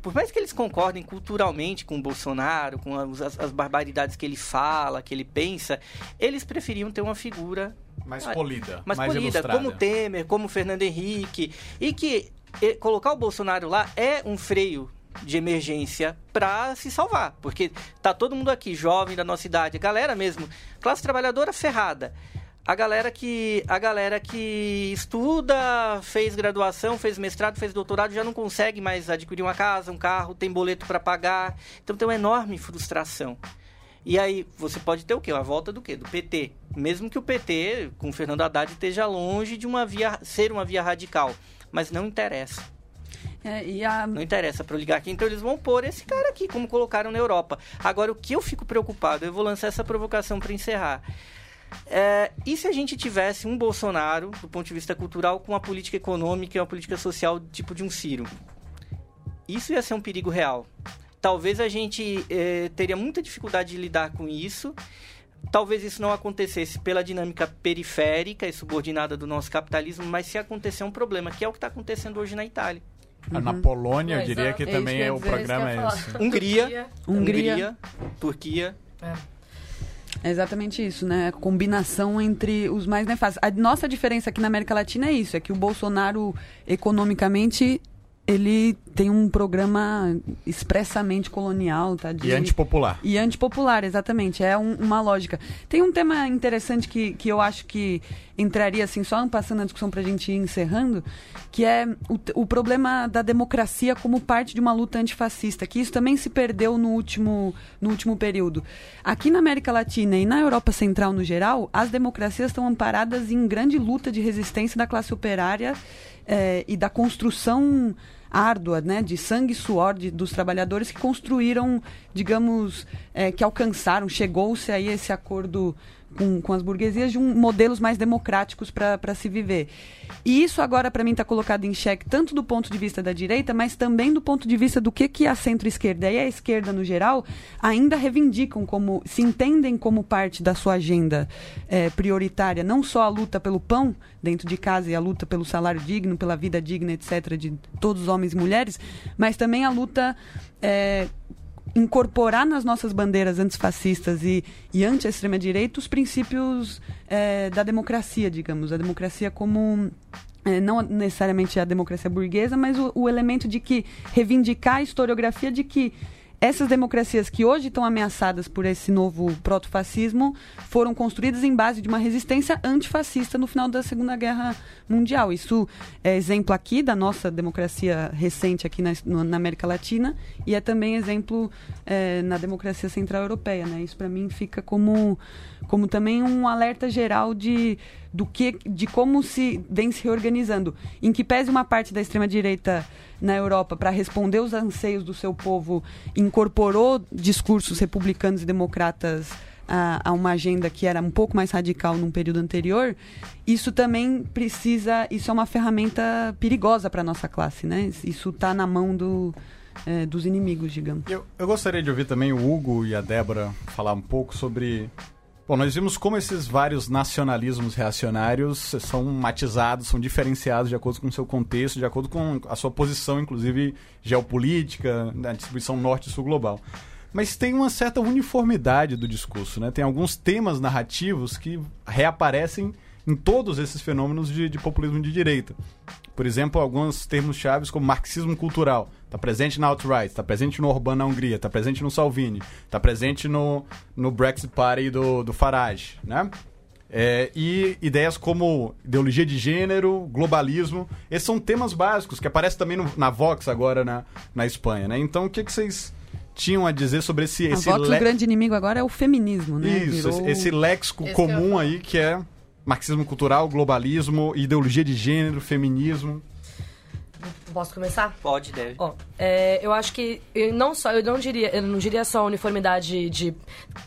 por mais que eles concordem culturalmente com o Bolsonaro, com as, as barbaridades que ele fala, que ele pensa, eles preferiam ter uma figura mais polida, mais, mais polida, ilustrada. como Temer, como Fernando Henrique, e que e, colocar o Bolsonaro lá é um freio de emergência para se salvar, porque tá todo mundo aqui jovem da nossa idade, galera mesmo, classe trabalhadora ferrada a galera que a galera que estuda, fez graduação, fez mestrado, fez doutorado já não consegue mais adquirir uma casa, um carro, tem boleto para pagar. Então tem uma enorme frustração. E aí você pode ter o quê? A volta do quê? Do PT. Mesmo que o PT, com o Fernando Haddad, esteja longe de uma via ser uma via radical, mas não interessa. É, a... Não interessa para ligar aqui, então eles vão pôr esse cara aqui, como colocaram na Europa. Agora, o que eu fico preocupado, eu vou lançar essa provocação para encerrar. É, e se a gente tivesse um Bolsonaro, do ponto de vista cultural, com uma política econômica e uma política social tipo de um Ciro? Isso ia ser um perigo real. Talvez a gente é, teria muita dificuldade de lidar com isso. Talvez isso não acontecesse pela dinâmica periférica e subordinada do nosso capitalismo, mas se acontecer um problema, que é o que está acontecendo hoje na Itália. Uhum. Na Polônia, eu diria que é também é o programa é esse. Hungria, Hungria, Hungria, Turquia. É. Exatamente isso, né? A combinação entre os mais nefastos. A nossa diferença aqui na América Latina é isso, é que o Bolsonaro economicamente ele tem um programa expressamente colonial, tá? De... E antipopular. E antipopular, exatamente. É um, uma lógica. Tem um tema interessante que, que eu acho que entraria, assim, só passando a discussão para a gente ir encerrando, que é o, o problema da democracia como parte de uma luta antifascista, que isso também se perdeu no último, no último período. Aqui na América Latina e na Europa Central no geral, as democracias estão amparadas em grande luta de resistência da classe operária eh, e da construção árdua, né, de sangue e suor de, dos trabalhadores que construíram, digamos, é, que alcançaram, chegou-se aí esse acordo com, com as burguesias de um, modelos mais democráticos para se viver. E isso agora, para mim, está colocado em xeque tanto do ponto de vista da direita, mas também do ponto de vista do que, que a centro-esquerda e a esquerda, no geral, ainda reivindicam como, se entendem como parte da sua agenda é, prioritária, não só a luta pelo pão dentro de casa e a luta pelo salário digno, pela vida digna, etc., de todos os homens e mulheres, mas também a luta é, incorporar nas nossas bandeiras antifascistas e, e anti-extrema-direita os princípios é, da democracia, digamos. A democracia como é, não necessariamente a democracia burguesa, mas o, o, elemento de que reivindicar a historiografia de que essas democracias que hoje estão ameaçadas por esse novo proto-fascismo foram construídas em base de uma resistência antifascista no final da Segunda Guerra Mundial. Isso é exemplo aqui da nossa democracia recente aqui na, na América Latina e é também exemplo é, na democracia central europeia. Né? Isso para mim fica como, como também um alerta geral de do que de como se vem se reorganizando. Em que pese uma parte da extrema direita na Europa para responder os anseios do seu povo incorporou discursos republicanos e democratas a, a, uma agenda que era um pouco mais radical num período anterior, isso também precisa, isso é uma ferramenta perigosa para nossa classe, né? Isso está na mão do, é, dos inimigos, digamos. Eu, eu gostaria de ouvir também o Hugo e a Débora falar um pouco sobre Bom, nós vimos como esses vários nacionalismos reacionários são matizados, são diferenciados de acordo com o seu contexto, de acordo com a sua posição, inclusive geopolítica, na distribuição norte-sul global. Mas tem uma certa uniformidade do discurso, né? Tem alguns temas narrativos que reaparecem em todos esses fenômenos de, de populismo de direita. Por exemplo, alguns termos chaves como marxismo cultural. Está presente na alt-right, está presente no Orbán na Hungria, está presente no Salvini, está presente no, no Brexit Party do, do Farage, né? É, e ideias como ideologia de gênero, globalismo, esses são temas básicos que aparecem também no, na Vox agora na, na Espanha, né? Então, o que, que vocês tinham a dizer sobre esse... A esse Vox, le... o grande inimigo agora é o feminismo, né? Isso, Virou... esse, léxico esse comum aí que é marxismo cultural, globalismo, ideologia de gênero, feminismo. Posso começar? Pode, deve. Ó, é, eu acho que eu não só, eu não diria, eu não diria só uniformidade de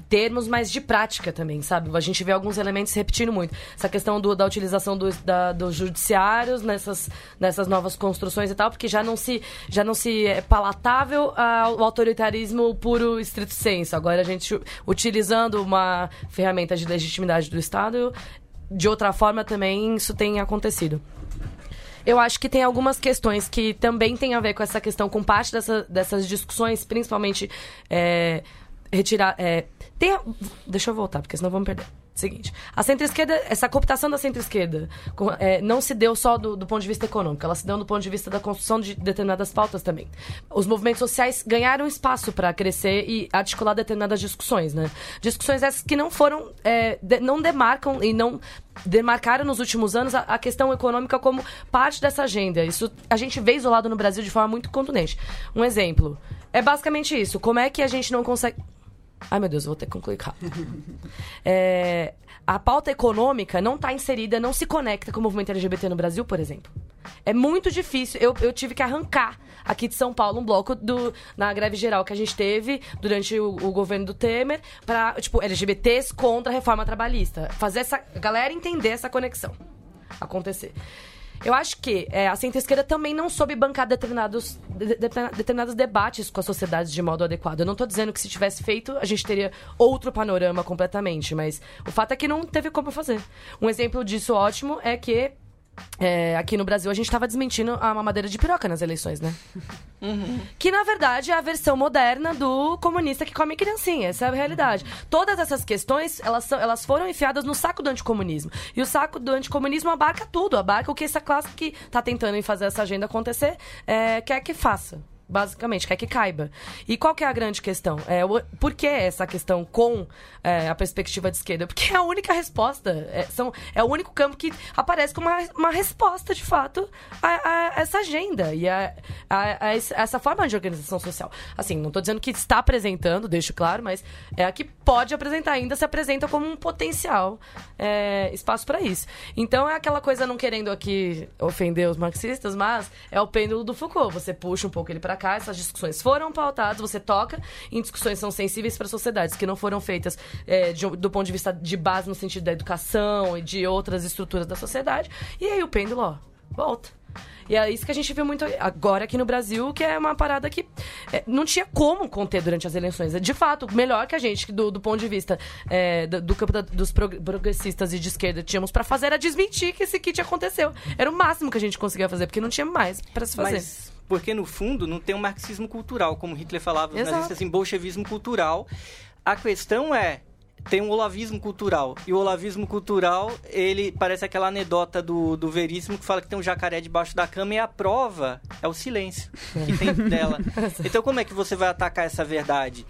termos, mas de prática também, sabe? A gente vê alguns elementos se repetindo muito. Essa questão do, da utilização do, da, dos judiciários nessas, nessas novas construções e tal, porque já não se, já não se é palatável ao autoritarismo puro estrito senso. Agora a gente utilizando uma ferramenta de legitimidade do Estado, de outra forma também isso tem acontecido. Eu acho que tem algumas questões que também tem a ver com essa questão, com parte dessa, dessas discussões, principalmente é, retirar. É, tem deixa eu voltar, porque senão vamos perder. Seguinte, a centro-esquerda, essa cooptação da centro-esquerda é, não se deu só do, do, ponto de vista econômico, ela se deu do ponto de vista da construção de determinadas pautas também. Os movimentos sociais ganharam espaço para crescer e articular determinadas discussões, né? Discussões essas que não foram, é, de, não demarcam e não demarcaram nos últimos anos a, a, questão econômica como parte dessa agenda. Isso a gente vê isolado no Brasil de forma muito contundente. Um exemplo é basicamente isso. Como é que a gente não consegue Ai, meu Deus, vou ter que concluir rápido. É, a pauta econômica não está inserida, não se conecta com o movimento LGBT no Brasil, por exemplo. É muito difícil. Eu, eu tive que arrancar aqui de São Paulo um bloco do, na greve geral que a gente teve durante o, o governo do Temer para, tipo, LGBTs contra a reforma trabalhista. Fazer essa galera entender essa conexão acontecer. Eu acho que é, a centro-esquerda também não soube bancar determinados, de, de, determinados debates com a sociedade de modo adequado. Eu não estou dizendo que se tivesse feito, a gente teria outro panorama completamente, mas o fato é que não teve como fazer. Um exemplo disso ótimo é que é, aqui no Brasil a gente estava desmentindo a mamadeira de piroca nas eleições, né? Uhum. Que na verdade é a versão moderna do comunista que come criancinha. Essa é a realidade. Todas essas questões elas, são, elas foram enfiadas no saco do anticomunismo. E o saco do anticomunismo abarca tudo, abarca o que essa classe que está tentando fazer essa agenda acontecer é, quer que faça basicamente, quer que caiba. E qual que é a grande questão? É, o, por que essa questão com é, a perspectiva de esquerda? Porque é a única resposta, é, são, é o único campo que aparece como uma, uma resposta, de fato, a, a essa agenda e a, a, a, essa forma de organização social. Assim, não estou dizendo que está apresentando, deixo claro, mas é a que pode apresentar ainda, se apresenta como um potencial é, espaço para isso. Então é aquela coisa, não querendo aqui ofender os marxistas, mas é o pêndulo do Foucault. Você puxa um pouco ele para cá, essas discussões foram pautadas, você toca em discussões que são sensíveis para sociedades, que não foram feitas é, de, do ponto de vista de base no sentido da educação e de outras estruturas da sociedade. E aí o pêndulo, ó, volta. E é isso que a gente viu muito agora aqui no Brasil, que é uma parada que é, não tinha como conter durante as eleições. De fato, melhor que a gente, do, do ponto de vista é, do, do, campo da, dos progressistas e de esquerda tínhamos para fazer, era desmentir que esse kit aconteceu. Era o máximo que a gente conseguia fazer, porque não tinha mais para se fazer. Mas Porque, no fundo, não tem um marxismo cultural, como Hitler falava, Exato. nazistas, assim, bolchevismo cultural. A questão é, tem um olavismo cultural. E o olavismo cultural, ele parece aquela anedota do, do Veríssimo que fala que tem um jacaré debaixo da cama e a prova é o silêncio que tem dela. Então, como é que você vai atacar essa verdade?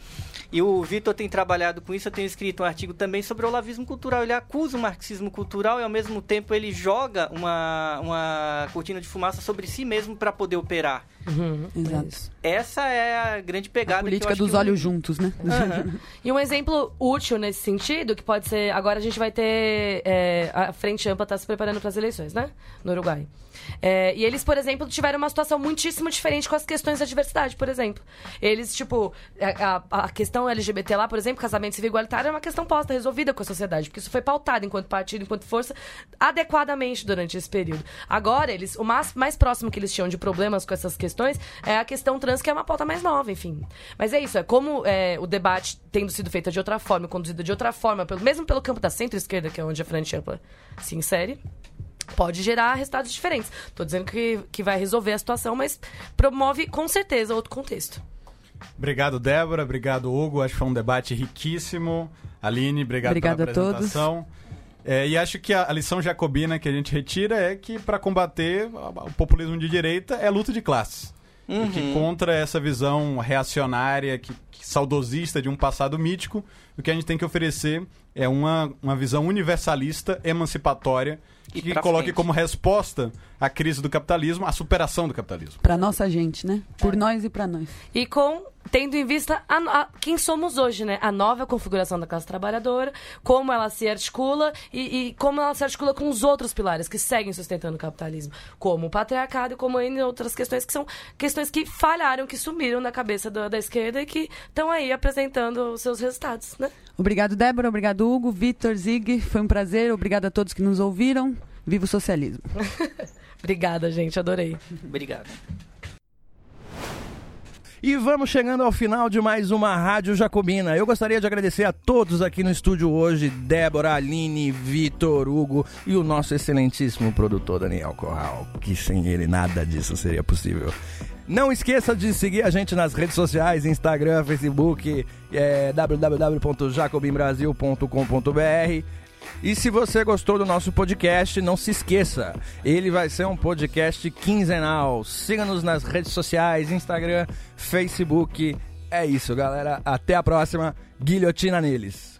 E o Vitor tem trabalhado com isso, eu tenho escrito um artigo também sobre o olavismo cultural. Ele acusa o marxismo cultural e, ao mesmo tempo, ele joga uma, uma cortina de fumaça sobre si mesmo para poder operar. Exato. Essa é a grande pegada. A política que eu acho dos olhos juntos, né? Aham. E um exemplo útil nesse sentido, que pode ser. Agora a gente vai ter. é, a Frente Ampla está se preparando para as eleições, né? No Uruguai. É, e eles, por exemplo, tiveram uma situação muitíssimo diferente com as questões da diversidade, por exemplo. Eles, tipo, a, a- a questão LGBT lá, por exemplo, casamento civil igualitário, é uma questão posta, resolvida com a sociedade, porque isso foi pautado enquanto partido, enquanto força, adequadamente durante esse período. Agora, eles, o mais, mais próximo que eles tinham de problemas com essas questões é a questão trans, que é uma pauta mais nova, enfim. Mas é isso, é como é, o debate tendo sido feito de outra forma, conduzido de outra forma, pelo, mesmo pelo campo da centro-esquerda, que é onde a Frente Ampla se insere, pode gerar resultados diferentes. Tô dizendo que, que vai resolver a situação, mas promove com certeza outro contexto. Obrigado, Débora. Obrigado, Hugo. Acho que foi um debate riquíssimo. Aline, obrigado Obrigada pela a todos. É, e acho que a, lição jacobina que a gente retira é que para combater o populismo de direita é luta de classes. E que contra essa visão reacionária, que, que saudosista de um passado mítico, o que a gente tem que oferecer é uma, uma visão universalista, emancipatória, E que coloque frente. como resposta à crise do capitalismo a superação do capitalismo. Pra nossa gente, né? Por nós e pra nós. E com tendo em vista a, a- quem somos hoje, né? A nova configuração da classe trabalhadora, como ela se articula e, e como ela se articula com os outros pilares que seguem sustentando o capitalismo, como o patriarcado e como ainda outras questões que são questões que falharam, que sumiram na cabeça da, da esquerda e que estão aí apresentando os seus resultados, né? Obrigado, Débora. Obrigado, Hugo, Vitor, Zig. Foi um prazer. Obrigado a todos que nos ouviram. Viva o socialismo. Obrigada, gente. Adorei. Obrigado. E vamos chegando ao final de mais uma Rádio Jacobina. Eu gostaria de agradecer a todos aqui no estúdio hoje: Débora, Aline, Vitor, Hugo e o nosso excelentíssimo produtor Daniel Corral, que sem ele nada disso seria possível. Não esqueça de seguir a gente nas redes sociais, Instagram, Facebook, é, www.jacobinbrasil.com.br. E se você gostou do nosso podcast, não se esqueça, ele vai ser um podcast quinzenal. Siga-nos nas redes sociais, Instagram, Facebook. É isso, galera. Até a próxima. Guilhotina neles.